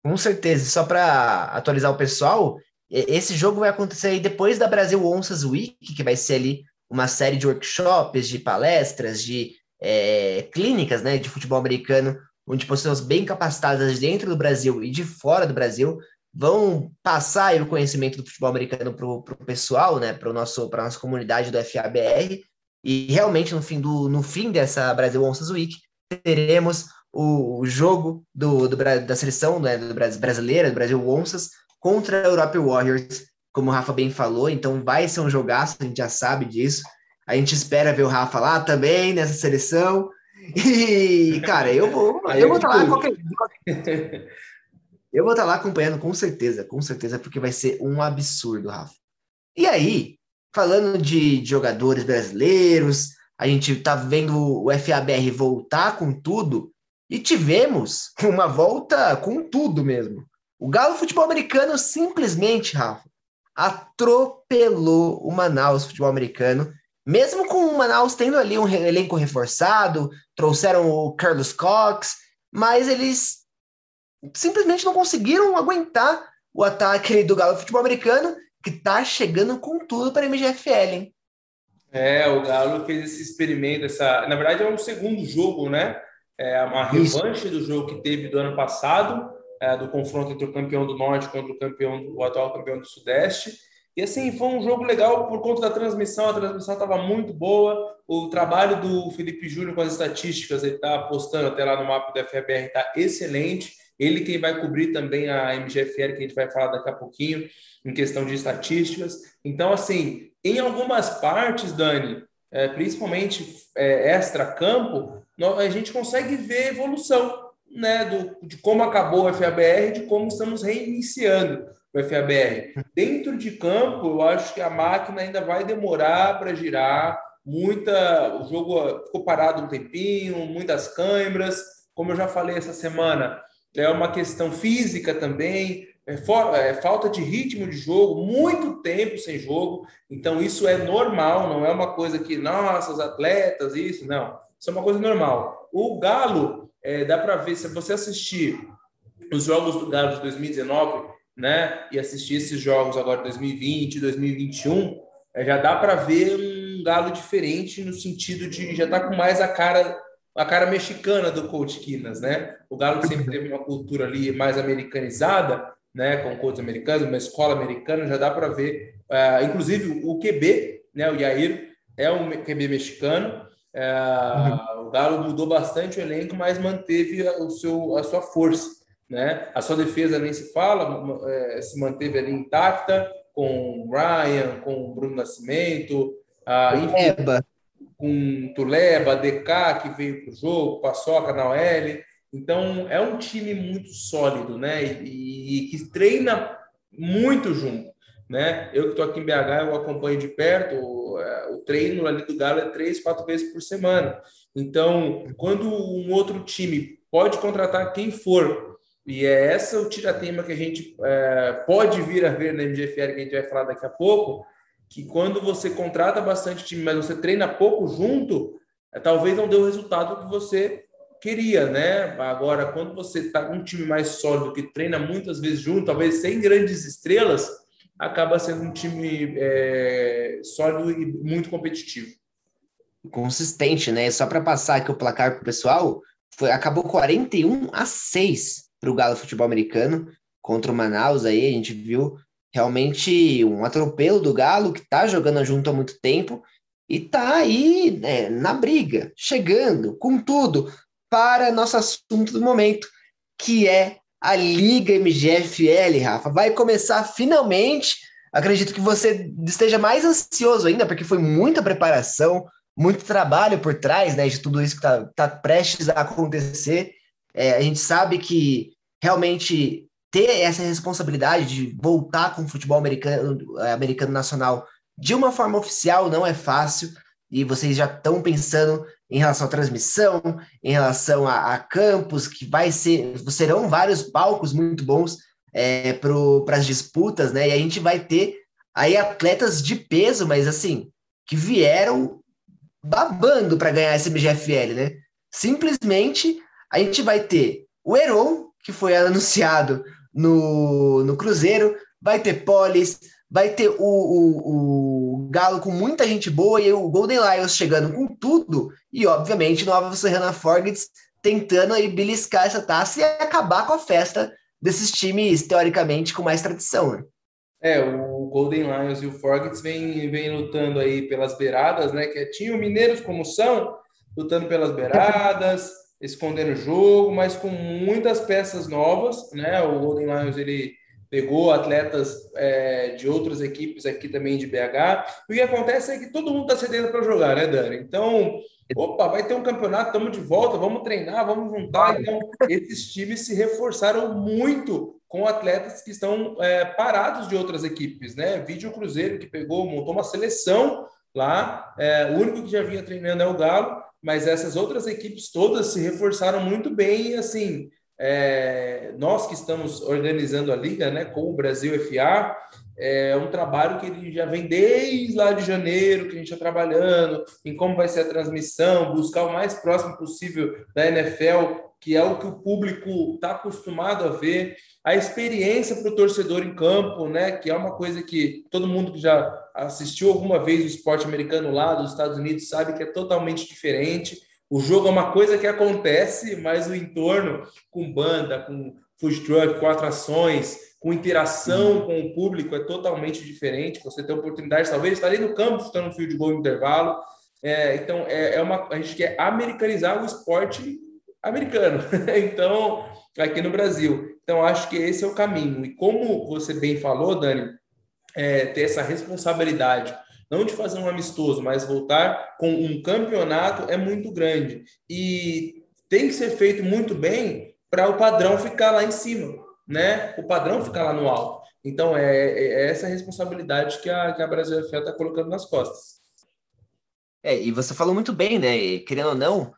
Com certeza. Só para atualizar o pessoal, esse jogo vai acontecer aí depois da Brasil Onças Week, que vai ser ali uma série de workshops, de palestras, de é, clínicas né, de futebol americano, onde pessoas bem capacitadas dentro do Brasil e de fora do Brasil vão passar o conhecimento do futebol americano para o pessoal, né, para a nossa comunidade do FABR. E realmente, no fim, do, no fim dessa Brasil Onças Week, teremos o, o jogo do, do, da seleção né, do Brasil, brasileira, do Brasil Onças, contra a Europe Warriors, como o Rafa bem falou. Então, vai ser um jogaço, a gente já sabe disso. A gente espera ver o Rafa lá também nessa seleção. E, cara, eu vou, eu vou estar tá lá qualquer, qualquer... Eu vou estar tá lá acompanhando com certeza, com certeza, porque vai ser um absurdo, Rafa. E aí, falando de, de jogadores brasileiros, a gente tá vendo o FABR voltar com tudo e tivemos uma volta com tudo mesmo. O Galo Futebol Americano simplesmente, Rafa, atropelou o Manaus Futebol Americano, mesmo com o Manaus tendo ali um elenco reforçado, trouxeram o Carlos Cox, mas eles simplesmente não conseguiram aguentar o ataque do Galo Futebol Americano, que tá chegando com tudo para a MGFL, hein? É, o Galo fez esse experimento, essa, na verdade é um segundo jogo, né? É uma Isso. revanche do jogo que teve do ano passado, é, do confronto entre o campeão do Norte contra o campeão, o atual campeão do Sudeste. E assim, foi um jogo legal por conta da transmissão, a transmissão estava muito boa. O trabalho do Felipe Júnior com as estatísticas, ele está postando até lá no mapa do FBR, está excelente. Ele quem vai cobrir também a MGFL, que a gente vai falar daqui a pouquinho, em questão de estatísticas. Então, assim, em algumas partes, Dani, é, principalmente é, extra-campo, a gente consegue ver evolução né, do, de como acabou o FABR, de como estamos reiniciando o FABR. Dentro de campo, eu acho que a máquina ainda vai demorar para girar. Muita, o jogo ficou parado um tempinho, muitas câimbras. Como eu já falei essa semana, é uma questão física também, é, for, é, falta de ritmo de jogo, muito tempo sem jogo. Então, isso é normal, não é uma coisa que, nossa, os atletas, isso, não. Isso é uma coisa normal. O Galo, é, dá para ver, se você assistir os jogos do Galo de 2019, né, e assistir esses jogos agora 2020, 2021, é, já dá para ver um Galo diferente no sentido de já tá com mais a cara a cara mexicana do coach Quinas, né? O Galo sempre teve uma cultura ali mais americanizada, né, com coaches americanos, uma escola americana, já dá para ver, uh, inclusive o QB, né, o Yair é um QB mexicano, uh, o Galo mudou bastante o elenco, mas manteve o seu, a sua força, né? A sua defesa nem se fala, é, se manteve ali intacta, com o Ryan, com o Bruno Nascimento, a enfim, com Tuleba, DK, que veio para o jogo, Paçoca na OL. Então, é um time muito sólido, né? E, e que treina muito junto, né? Eu que estou aqui em BH, eu acompanho de perto. O, é, o treino ali do Galo é três, quatro vezes por semana. Então, quando um outro time pode contratar quem for e é essa o tiratema que a gente é, pode vir a ver na MGFL, que a gente vai falar daqui a pouco, que quando você contrata bastante time, mas você treina pouco junto, é, talvez não dê o resultado que você queria, né? Agora, quando você está com um time mais sólido, que treina muitas vezes junto, talvez sem grandes estrelas, acaba sendo um time é, sólido e muito competitivo. Consistente, né? Só para passar aqui o placar para o pessoal, foi, acabou 41 a 6 para o Galo Futebol Americano contra o Manaus. Aí a gente viu realmente um atropelo do Galo que está jogando junto há muito tempo e está aí né, na briga, chegando com tudo para nosso assunto do momento, que é a Liga MGFL, Rafa. Vai começar finalmente. Acredito que você esteja mais ansioso ainda, porque foi muita preparação, muito trabalho por trás né, de tudo isso que está tá prestes a acontecer. É, a gente sabe que realmente ter essa responsabilidade de voltar com o futebol americano, é, americano nacional de uma forma oficial não é fácil. E vocês já estão pensando em relação à transmissão, em relação a, a campos, que vai ser, serão vários palcos muito bons é, para as disputas, né? E a gente vai ter aí atletas de peso, mas assim, que vieram babando para ganhar esse BGFL, né? Simplesmente a gente vai ter o Heron, que foi anunciado no, no Cruzeiro, vai ter Polis, vai ter o, o, o, Galo com muita gente boa e o Golden Lions chegando com tudo e, obviamente, Nova Serrana Forgets tentando aí beliscar essa taça e acabar com a festa desses times, teoricamente, com mais tradição, né? É, o Golden Lions e o Forgets vem, vem lutando aí pelas beiradas, né? Que tinha o Mineiros como são, lutando pelas beiradas, escondendo o jogo, mas com muitas peças novas, né? O Golden Lions, ele pegou atletas é, de outras equipes aqui também de BH. E o que acontece é que todo mundo está cedendo para jogar, né, Dani? Então, opa, vai ter um campeonato, estamos de volta, vamos treinar, vamos juntar. Então, esses times se reforçaram muito com atletas que estão é, parados de outras equipes, né? Vídeo Cruzeiro que pegou, montou uma seleção lá. É, o único que já vinha treinando é o Galo, mas essas outras equipes todas se reforçaram muito bem, assim é, nós que estamos organizando a liga, né, com o Brasil FA, é um trabalho que ele já vem desde lá de janeiro, que a gente está trabalhando em como vai ser a transmissão, buscar o mais próximo possível da NFL, que é o que o público está acostumado a ver, a experiência para o torcedor em campo, né, que é uma coisa que todo mundo que já assistiu alguma vez o esporte americano lá dos Estados Unidos sabe que é totalmente diferente. O jogo é uma coisa que acontece, mas o entorno, com banda, com food truck, com atrações, com interação com o público, é totalmente diferente. Você tem oportunidade, talvez, estar ali no campo, estando no fio de gol no intervalo. É, então, é, é, uma, a gente quer americanizar o esporte americano. então, aqui no Brasil. Então, acho que esse é o caminho. E como você bem falou, Dani, é, ter essa responsabilidade não de fazer um amistoso, mas voltar com um campeonato é muito grande. E tem que ser feito muito bem para o padrão ficar lá em cima, né? O padrão ficar lá no alto. Então, é, é, é essa responsabilidade que a, que a Brasil FA está colocando nas costas. É, e você falou muito bem, né? Querendo ou não,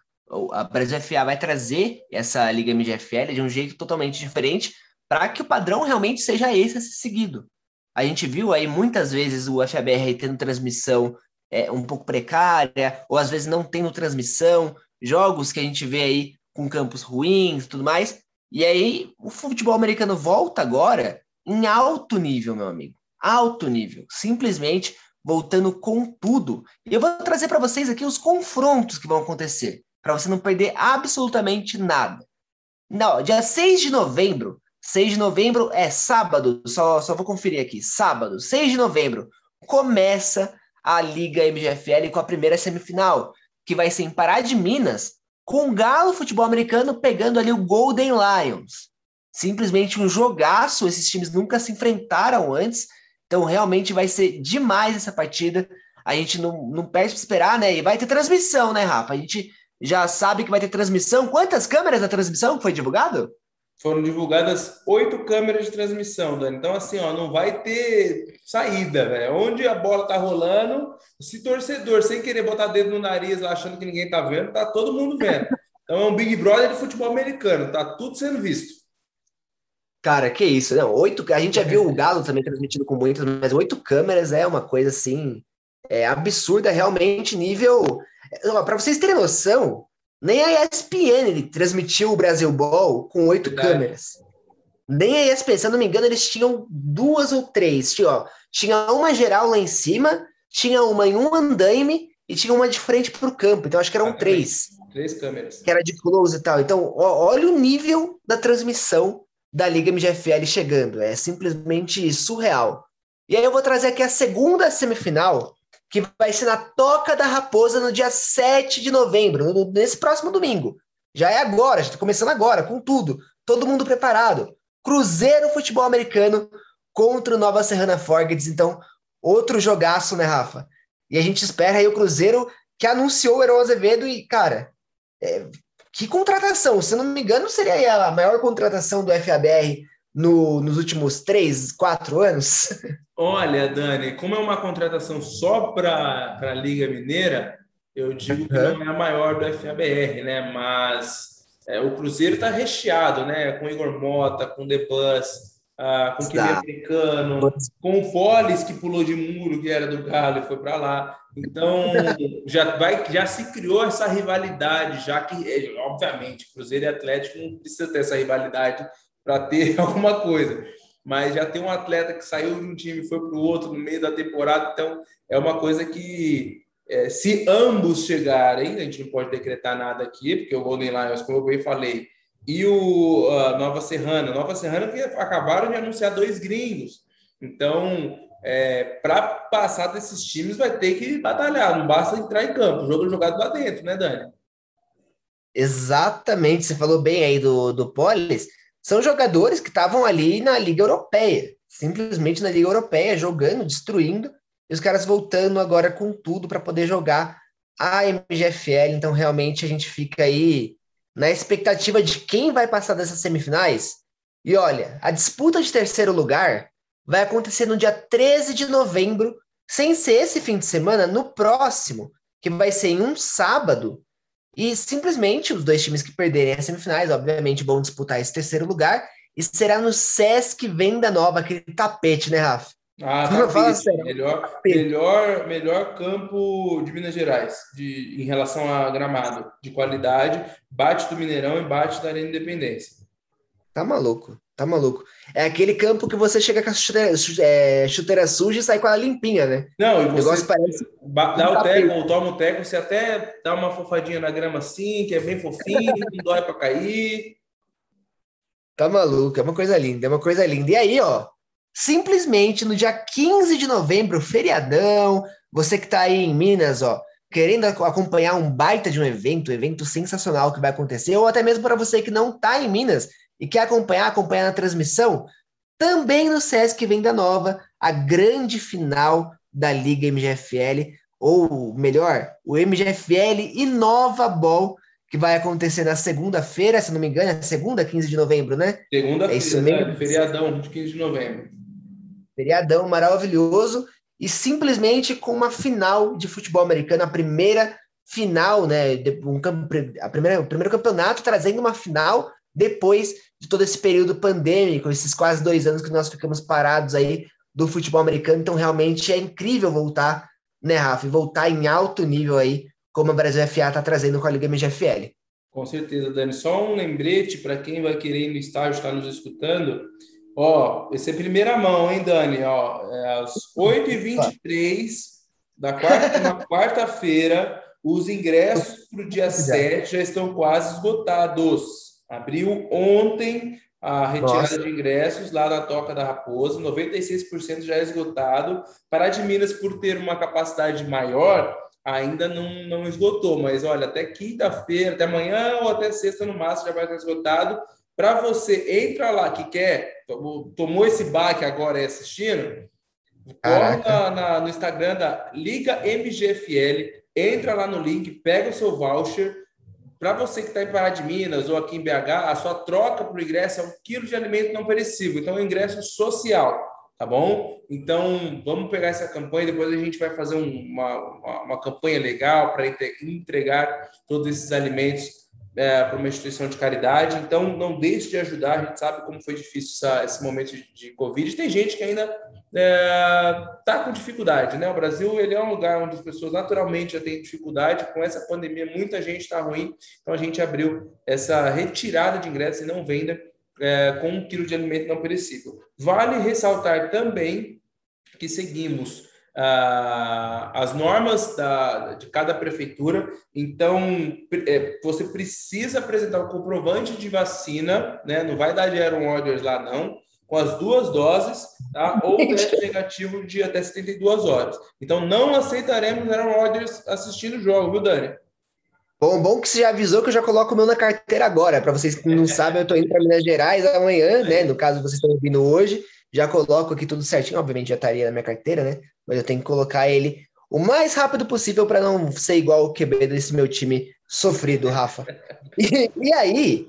a Brasil FA vai trazer essa Liga MGFL de um jeito totalmente diferente para que o padrão realmente seja esse a ser seguido. A gente viu aí muitas vezes o FABR tendo transmissão é, um pouco precária, ou às vezes não tendo transmissão, jogos que a gente vê aí com campos ruins e tudo mais. E aí o futebol americano volta agora em alto nível, meu amigo. Alto nível. Simplesmente voltando com tudo. E eu vou trazer para vocês aqui os confrontos que vão acontecer, para você não perder absolutamente nada. Não, dia 6 de novembro 6 de novembro é sábado, só, só vou conferir aqui. Sábado, 6 de novembro, começa a Liga MGFL com a primeira semifinal, que vai ser em Pará de Minas, com o Galo Futebol Americano pegando ali o Golden Lions. Simplesmente um jogaço, esses times nunca se enfrentaram antes, então realmente vai ser demais essa partida. A gente não, não perde para esperar, né? E vai ter transmissão, né, Rafa? A gente já sabe que vai ter transmissão. Quantas câmeras da transmissão foi divulgado? Foram divulgadas oito câmeras de transmissão, Dani. Então, assim, ó, não vai ter saída, velho. Onde a bola tá rolando, se torcedor, sem querer botar dedo no nariz achando que ninguém tá vendo, tá todo mundo vendo. Então, é um Big Brother de futebol americano, tá tudo sendo visto. Cara, que isso, não, oito, a gente já viu o Galo também transmitindo com muitas, mas oito câmeras é uma coisa, assim, é absurda, realmente, nível... Para vocês terem noção, nem a ESPN transmitiu o Brasil Ball com oito câmeras. Nem a ESPN, se eu não me engano, eles tinham duas ou três. Tinha, ó, tinha uma geral lá em cima, tinha uma em um andaime e tinha uma de frente para o campo. Então acho que eram três. Três câmeras. Que era de close e tal. Então, ó, olha o nível da transmissão da Liga MGFL chegando. É simplesmente surreal. E aí eu vou trazer aqui a segunda semifinal, que vai ser na Toca da Raposa no dia 7 de novembro, nesse próximo domingo. Já é agora, já está começando agora, com tudo. Todo mundo preparado. Cruzeiro Futebol Americano contra o Nova Serrana Forgets. Então, outro jogaço, né, Rafa? E a gente espera aí o Cruzeiro que anunciou o Heron Azevedo e, cara, é, que contratação. Se não me engano, seria a maior contratação do FABR no, nos últimos três, quatro anos? Olha, Dani, como é uma contratação só para a Liga Mineira, eu digo que não é a maior do FABR, né? Mas é, o Cruzeiro está recheado, né? Com Igor Mota, com The Bus, ah, com o Americano, com o Polis, que pulou de muro, que era do Galo e foi para lá. Então, já, vai, já se criou essa rivalidade, já que, é, obviamente, Cruzeiro e Atlético não precisa ter essa rivalidade para ter alguma coisa. Mas já tem um atleta que saiu de um time e foi para o outro no meio da temporada, então é uma coisa que é, se ambos chegarem, a gente não pode decretar nada aqui, porque o Golden Lions, como eu bem falei, e o Nova Serrana, Nova Serrana que acabaram de anunciar dois gringos, então é, para passar desses times vai ter que batalhar, não basta entrar em campo, o jogo é jogado lá dentro, né, Dani? Exatamente, você falou bem aí do, do Polis. São jogadores que estavam ali na Liga Europeia, simplesmente na Liga Europeia, jogando, destruindo, e os caras voltando agora com tudo para poder jogar a MGFL. Então, realmente, a gente fica aí na expectativa de quem vai passar dessas semifinais. E olha, a disputa de terceiro lugar vai acontecer no dia 13 de novembro, sem ser esse fim de semana, no próximo, que vai ser em um sábado, e simplesmente os dois times que perderem as semifinais, obviamente, vão disputar esse terceiro lugar. E será no Sesc Venda Nova, aquele tapete, né, Rafa? Ah, tapete. Sério, melhor, tapete. melhor, melhor campo de Minas Gerais de, em relação a gramado, de qualidade. Bate do Mineirão e bate da Arena Independência. Tá maluco, tá maluco. É aquele campo que você chega com a chuteira, é, chuteira suja e sai com ela limpinha, né? Não, e você o negócio parece. Dá o teco, ou toma o teco, você até dá uma fofadinha na grama assim, que é bem fofinho, não dói pra cair. Tá maluco, é uma coisa linda, é uma coisa linda. E aí, ó, simplesmente no dia 15 de novembro, feriadão, você que tá aí em Minas, ó, querendo acompanhar um baita de um evento, um evento sensacional que vai acontecer, ou até mesmo para você que não tá em Minas e quer acompanhar, acompanhar na transmissão, também no Sesc Venda Nova, a grande final da Liga MGFL, ou melhor, o MGFL Inova Ball, que vai acontecer na segunda-feira, se não me engano, é segunda, 15 de novembro, né? Segunda-feira, é isso mesmo. Né? feriadão de 15 de novembro. Feriadão maravilhoso e simplesmente com uma final de futebol americano, a primeira final, né? Um, a primeira, o primeiro campeonato trazendo uma final depois de todo esse período pandêmico, esses quase dois anos que nós ficamos parados aí do futebol americano. Então, realmente é incrível voltar, né, Rafa? E voltar em alto nível aí, como a Brasil FA está trazendo com a Liga MGFL. Com certeza, Dani. Só um lembrete para quem vai querer ir no estágio, estar tá nos escutando. Ó, esse é primeira mão, hein, Dani? Ó, é às 8h23 da quarta, quarta-feira, os ingressos para o dia 7 já estão quase esgotados. Abriu ontem a retirada Nossa. de ingressos lá na Toca da Raposa, 96% já esgotado. Pará de Minas, por ter uma capacidade maior, ainda não, não esgotou, mas olha, até quinta-feira, até amanhã ou até sexta no máximo já vai estar esgotado. Para você entra lá que quer, tomou, tomou esse baque agora e assistindo, corre na, no Instagram da Liga MGFL, entra lá no link, pega o seu voucher para você que está em Pará de Minas ou aqui em BH, a sua troca para o ingresso é um quilo de alimento não perecível. Então, é um ingresso social, tá bom? Então, vamos pegar essa campanha. Depois a gente vai fazer uma, uma, uma campanha legal para entregar todos esses alimentos é, para uma instituição de caridade. Então, não deixe de ajudar. A gente sabe como foi difícil essa, esse momento de, de Covid. Tem gente que ainda está é, tá com dificuldade, né? O Brasil ele é um lugar onde as pessoas naturalmente já têm dificuldade. Com essa pandemia, muita gente está ruim. Então, a gente abriu essa retirada de ingressos e não venda é, com um quilo de alimento não perecível. Vale ressaltar também que seguimos ah, as normas da, de cada prefeitura. Então, é, você precisa apresentar o comprovante de vacina, né? Não vai dar de Aaron Orders lá, não com as duas doses, tá? ou teste negativo de até 72 horas. Então, não aceitaremos Aaron Rodgers assistindo o jogo, viu, Dani? Bom, bom que você já avisou que eu já coloco o meu na carteira agora. Para vocês que não sabem, eu estou indo para Minas Gerais amanhã, né? No caso, vocês estão vindo hoje. Já coloco aqui tudo certinho. Obviamente já estaria na minha carteira, né? Mas eu tenho que colocar ele o mais rápido possível para não ser igual o QB desse meu time sofrido, Rafa. E, e aí,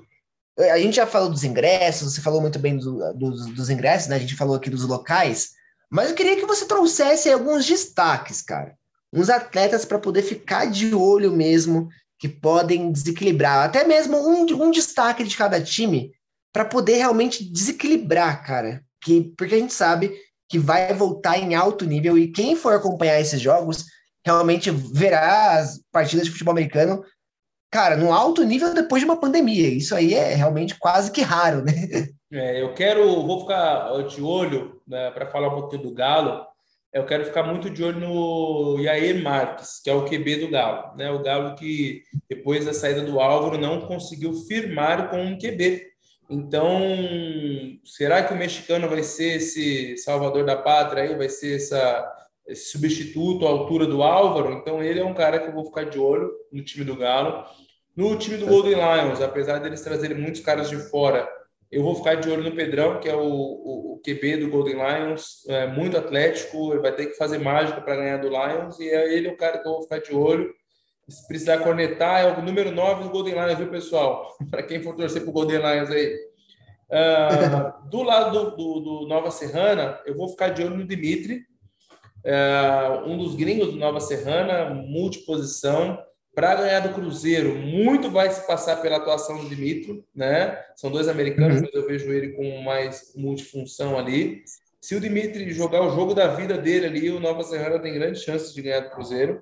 a gente já falou dos ingressos, você falou muito bem do, dos, dos ingressos, né? A gente falou aqui dos locais, mas eu queria que você trouxesse alguns destaques, cara. Uns atletas para poder ficar de olho mesmo, que podem desequilibrar. Até mesmo um, um destaque de cada time para poder realmente desequilibrar, cara. Que, porque a gente sabe que vai voltar em alto nível e quem for acompanhar esses jogos realmente verá as partidas de futebol americano cara, no alto nível depois de uma pandemia. Isso aí é realmente quase que raro, né? É, eu quero, vou ficar de olho né, para falar um pouquinho do Galo. Eu quero ficar muito de olho no Yair Marques, que é o QB do Galo. Né? O Galo que, depois da saída do Álvaro, não conseguiu firmar com um QB. Então, será que o mexicano vai ser esse salvador da pátria aí? Vai ser essa, esse substituto à altura do Álvaro? Então, ele é um cara que eu vou ficar de olho no time do Galo. No time do Golden Lions, apesar deles trazerem muitos caras de fora, eu vou ficar de olho no Pedrão, que é o, o, o QB do Golden Lions, é muito atlético, ele vai ter que fazer mágica para ganhar do Lions, e é ele o cara que eu vou ficar de olho. Se precisar cornetar, é o número 9 do Golden Lions, viu, pessoal? para quem for torcer para o Golden Lions aí. Uh, do lado do, do, do, Nova Serrana, eu vou ficar de olho no Dimitri, uh, um dos gringos do Nova Serrana, multiposição para ganhar do Cruzeiro, muito vai se passar pela atuação do Dimitro, né? São dois americanos, uhum. mas eu vejo ele com mais multifunção ali. Se o Dimitri jogar o jogo da vida dele ali, o Nova Serrana tem grandes chances de ganhar do Cruzeiro.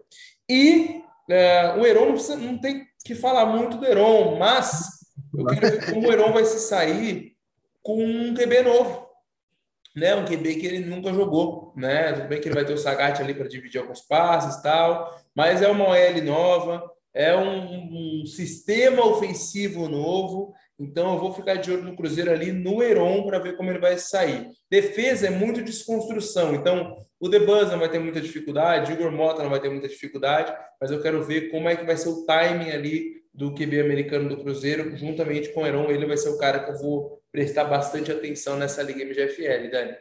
E é, o Heron não, precisa, não tem que falar muito do Heron, mas eu quero ver como o Heron vai se sair com um QB novo né, um QB que ele nunca jogou, né? Tudo bem que ele vai ter o Sagat ali para dividir alguns passes tal, mas é uma OL nova, é um, um, sistema ofensivo novo, então eu vou ficar de olho no Cruzeiro ali no Heron para ver como ele vai sair. Defesa é muito desconstrução, então o Debuzz não vai ter muita dificuldade, o Igor Mota não vai ter muita dificuldade, mas eu quero ver como é que vai ser o timing ali do QB americano do Cruzeiro, juntamente com o Heron, ele vai ser o cara que eu vou prestar bastante atenção nessa Liga MGFL, Dani.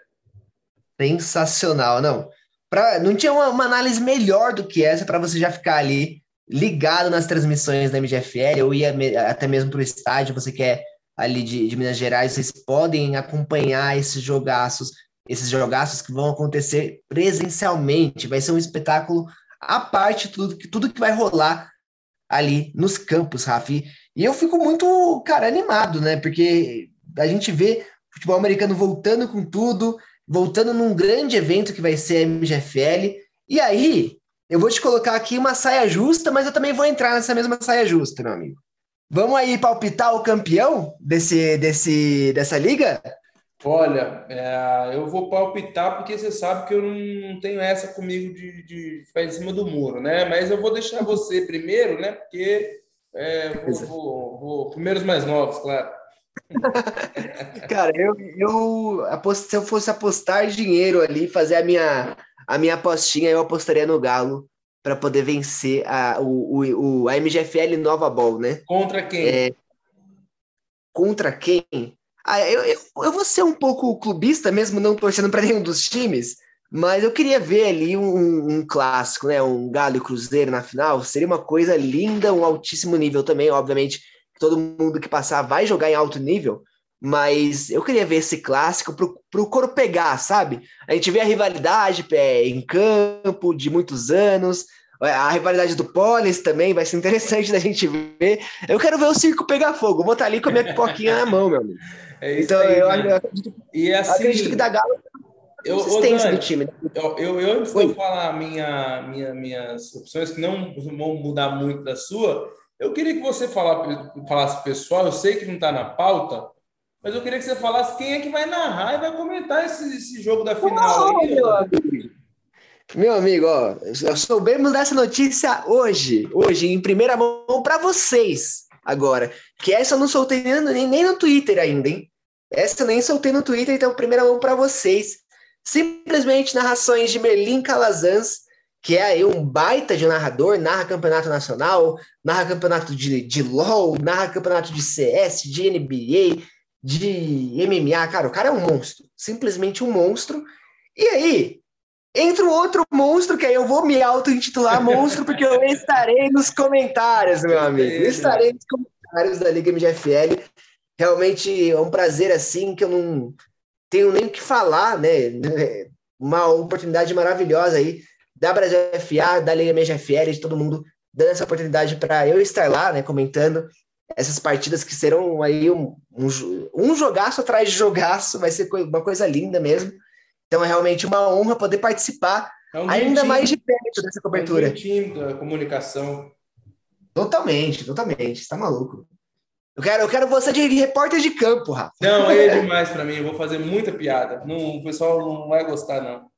Sensacional, não. Pra, não tinha uma, uma análise melhor do que essa para você já ficar ali ligado nas transmissões da MGFL, ou ia me, até mesmo para o estádio, você quer ali de, de, Minas Gerais, vocês podem acompanhar esses jogaços, esses jogaços que vão acontecer presencialmente, vai ser um espetáculo à parte tudo que tudo que vai rolar ali nos campos, Rafi. E eu fico muito, cara, animado, né? Porque a gente vê futebol americano voltando com tudo, voltando num grande evento que vai ser a MGFL. E aí, eu vou te colocar aqui uma saia justa, mas eu também vou entrar nessa mesma saia justa, meu amigo. Vamos aí palpitar o campeão desse, desse, dessa liga? Olha, é, eu vou palpitar porque você sabe que eu não tenho essa comigo de, de ficar em cima do muro, né? Mas eu vou deixar você primeiro, né? Porque é, vou, vou, vou, primeiros mais novos, claro. Cara, eu, eu aposto, se eu fosse apostar dinheiro ali, fazer a minha, a minha apostinha, eu apostaria no Galo para poder vencer a, o, o, o, a MGFL Nova Ball, né? Contra quem? É, contra quem? Ah, eu, eu, eu vou ser um pouco clubista, mesmo não torcendo para nenhum dos times, mas eu queria ver ali um, um, clássico, né? Um Galo e Cruzeiro na final. Seria uma coisa linda, um altíssimo nível também, obviamente todo mundo que passar vai jogar em alto nível, mas eu queria ver esse clássico pro, pro coro pegar, sabe? A gente vê a rivalidade é, em campo de muitos anos, a rivalidade do Polis também vai ser interessante da gente ver. Eu quero ver o circo pegar fogo, vou estar ali com a minha pipoquinha na mão, meu amigo. É então aí, eu, né? acredito, e assim, acredito que da Galo eu, consistência do time. Né? Eu, eu, eu antes de eu falar minha, minha, minhas opções, que não vão mudar muito da sua, eu queria que você falasse, falasse pessoal, eu sei que não está na pauta, mas eu queria que você falasse quem é que vai narrar e vai comentar esse, esse jogo da final oh, aí. Meu amigo. meu amigo, ó, soubemos dessa notícia hoje, hoje, em primeira mão para vocês agora. Que essa eu não soltei nem, nem no Twitter ainda, hein? Essa eu nem soltei no Twitter, então primeira mão para vocês. Simplesmente narrações de Merlin Calazans que é aí um baita de narrador, narra campeonato nacional, narra campeonato de, de LOL, narra campeonato de CS, de NBA, de MMA. Cara, o cara é um monstro, simplesmente um monstro. E aí, entra um outro monstro, que aí eu vou me auto-intitular monstro, porque eu estarei nos comentários, meu amigo. estarei nos comentários da Liga MGFL. Realmente é um prazer, assim, que eu não tenho nem o que falar, né? Uma oportunidade maravilhosa aí da Brasil FA, da Liga MGFL, de todo mundo dando essa oportunidade para eu estar lá, né, comentando essas partidas que serão aí um, um, um jogaço atrás de jogaço, vai ser uma coisa linda mesmo. Então é realmente uma honra poder participar é um ainda mais de perto dessa cobertura. É um time da comunicação. Totalmente, totalmente. Você tá maluco. Eu quero, eu quero você de repórter de campo, Rafa. Não, é demais para mim. Eu vou fazer muita piada. Não, o pessoal não vai gostar, não.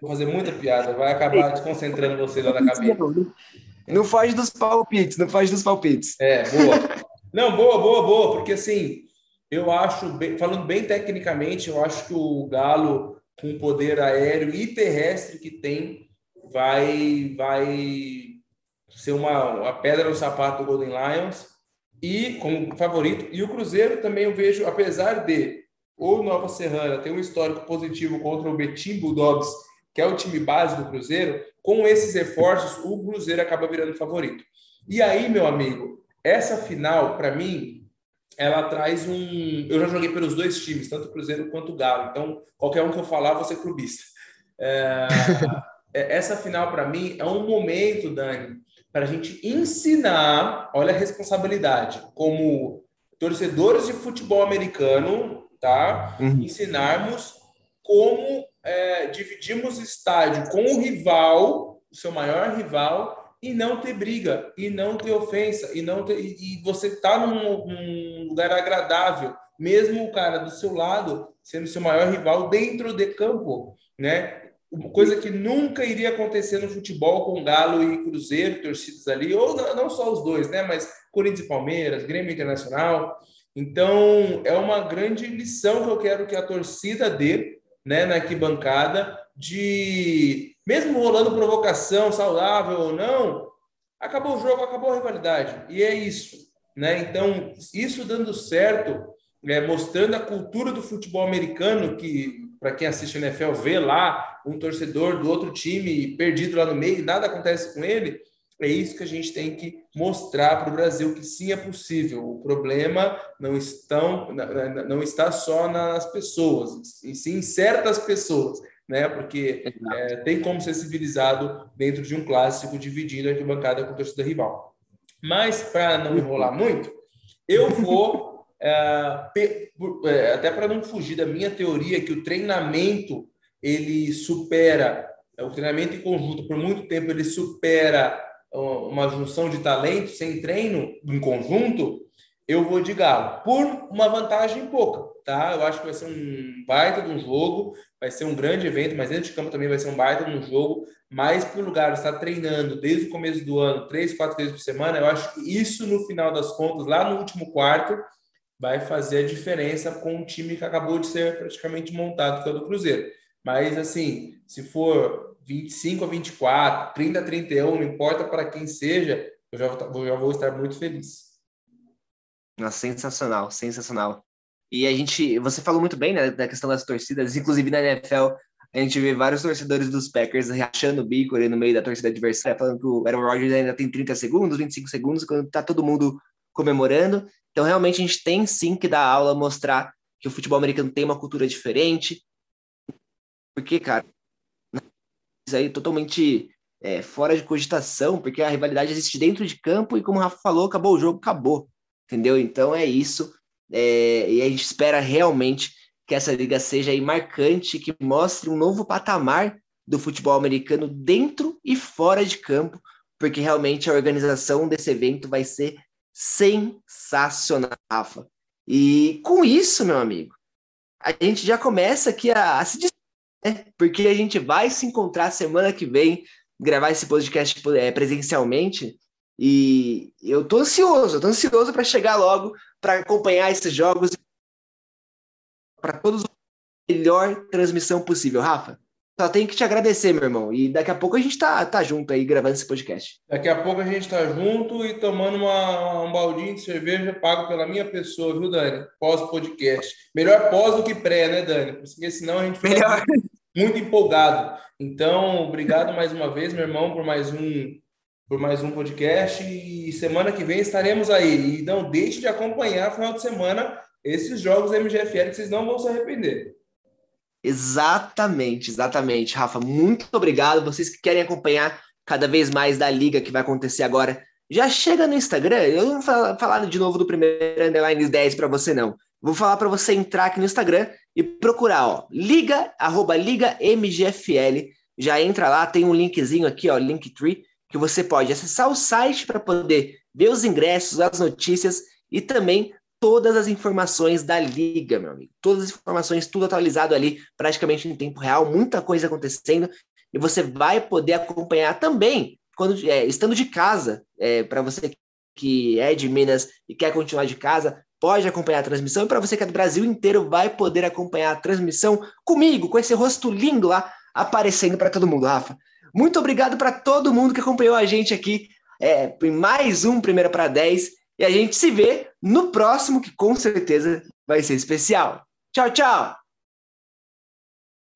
Vou fazer muita piada. Vai acabar desconcentrando você lá na cabeça. Não foge dos palpites, não foge dos palpites. É, boa. Não, boa, boa, boa. Porque assim, eu acho, bem, falando bem tecnicamente, eu acho que o Galo, com o poder aéreo e terrestre que tem, vai, vai ser uma, uma pedra no sapato do Golden Lions e como favorito. E o Cruzeiro também eu vejo, apesar de o Nova Serrana ter um histórico positivo contra o Betim Bulldogs, que é o time base do Cruzeiro, com esses reforços, o Cruzeiro acaba virando favorito. E aí, meu amigo, essa final, para mim, ela traz um. Eu já joguei pelos dois times, tanto Cruzeiro quanto Galo. Então, qualquer um que eu falar, você é clubista. É... essa final, para mim, é um momento, Dani, para a gente ensinar, olha a responsabilidade, como torcedores de futebol americano, tá? Uhum. Ensinarmos como é, dividimos estádio com o rival, o seu maior rival, e não ter briga, e não ter ofensa, e não ter, e, você tá num, num lugar agradável, mesmo o cara do seu lado sendo seu maior rival dentro de campo, né? coisa que nunca iria acontecer no futebol com Galo e Cruzeiro, torcidas ali, ou não só os dois, né? Mas Corinthians e Palmeiras, Grêmio Internacional. Então, é uma grande lição que eu quero que a torcida dê, né, na arquibancada, de mesmo rolando provocação, saudável ou não, acabou o jogo, acabou a rivalidade. E é isso, né? Então, isso dando certo, é, mostrando a cultura do futebol americano que para quem assiste a NFL, vê lá um torcedor do outro time perdido lá no meio e nada acontece com ele, é isso que a gente tem que mostrar para o Brasil que sim é possível. O problema não, estão, não está só nas pessoas, e sim em certas pessoas, né? Porque é, tem como ser civilizado dentro de um clássico dividindo a arquibancada com a torcida rival. Mas, para não enrolar muito, eu vou é, é, até para não fugir da minha teoria que o treinamento ele supera é, o treinamento em conjunto por muito tempo ele supera uma junção de talentos sem treino em conjunto eu vou de Galo por uma vantagem pouca tá eu acho que vai ser um baita de um jogo vai ser um grande evento mas dentro de campo também vai ser um baita de um jogo mas por lugar estar treinando desde o começo do ano três quatro vezes por semana eu acho que isso no final das contas lá no último quarto vai fazer a diferença com um time que acabou de ser praticamente montado, que é o do Cruzeiro. Mas, assim, se for 25 a 24, 30 a 31, não importa para quem seja, eu já, eu já vou estar muito feliz. Nossa, sensacional, sensacional. E a gente, você falou muito bem né, da questão das torcidas, inclusive na NFL, a gente vê vários torcedores dos Packers rachando o bico ali no meio da torcida adversária, falando que o Aaron Rodgers ainda tem 30 segundos, 25 segundos, quando tá todo mundo comemorando. Então, realmente, a gente tem sim que dar aula, mostrar que o futebol americano tem uma cultura diferente. Porque, cara, aí totalmente é, fora de cogitação, porque a rivalidade existe dentro de campo e, como o Rafa falou, acabou o jogo, acabou. Entendeu? Então é isso. É, e a gente espera realmente que essa liga seja aí marcante, que mostre um novo patamar do futebol americano dentro e fora de campo, porque realmente a organização desse evento vai ser sensacional, Rafa. E com isso, meu amigo, a gente já começa aqui a, a se né? porque a gente vai se encontrar semana que vem, gravar esse podcast é, presencialmente. E eu tô ansioso, eu tô ansioso para chegar logo, para acompanhar esses jogos, para todos a melhor transmissão possível. Rafa, só tenho que te agradecer, meu irmão. E daqui a pouco a gente tá, tá junto aí gravando esse podcast. Daqui a pouco a gente tá junto e tomando uma, um baldinho de cerveja pago pela minha pessoa, viu, Dani? Pós-podcast. Melhor pós do que pré, né, Dani? Porque senão a gente fica Melhor. Muito empolgado. Então, obrigado mais uma vez, meu irmão, por mais um por mais um podcast e semana que vem estaremos aí. E não deixe de acompanhar final de semana esses jogos MGFL que vocês não vão se arrepender. Exatamente, exatamente, Rafa. Muito obrigado. Vocês que querem acompanhar cada vez mais da liga que vai acontecer agora, já chega no Instagram. Eu não vou falar de novo do primeiro underline 10 para você, não. Vou falar para você entrar aqui no Instagram e procurar, ó, liga, arroba liga MGFL. Já entra lá, tem um linkzinho aqui, ó, Linktree, que você pode acessar o site para poder ver os ingressos, as notícias e também todas as informações da liga, meu amigo. Todas as informações, tudo atualizado ali, praticamente em tempo real, muita coisa acontecendo. E você vai poder acompanhar também, quando é, estando de casa, é, para você que é de Minas e quer continuar de casa, pode acompanhar a transmissão. E para você que é do Brasil inteiro, vai poder acompanhar a transmissão comigo, com esse rosto lindo lá aparecendo para todo mundo, Rafa. Muito obrigado para todo mundo que acompanhou a gente aqui é, em mais um Primeira para 10. E a gente se vê no próximo, que com certeza vai ser especial. Tchau, tchau!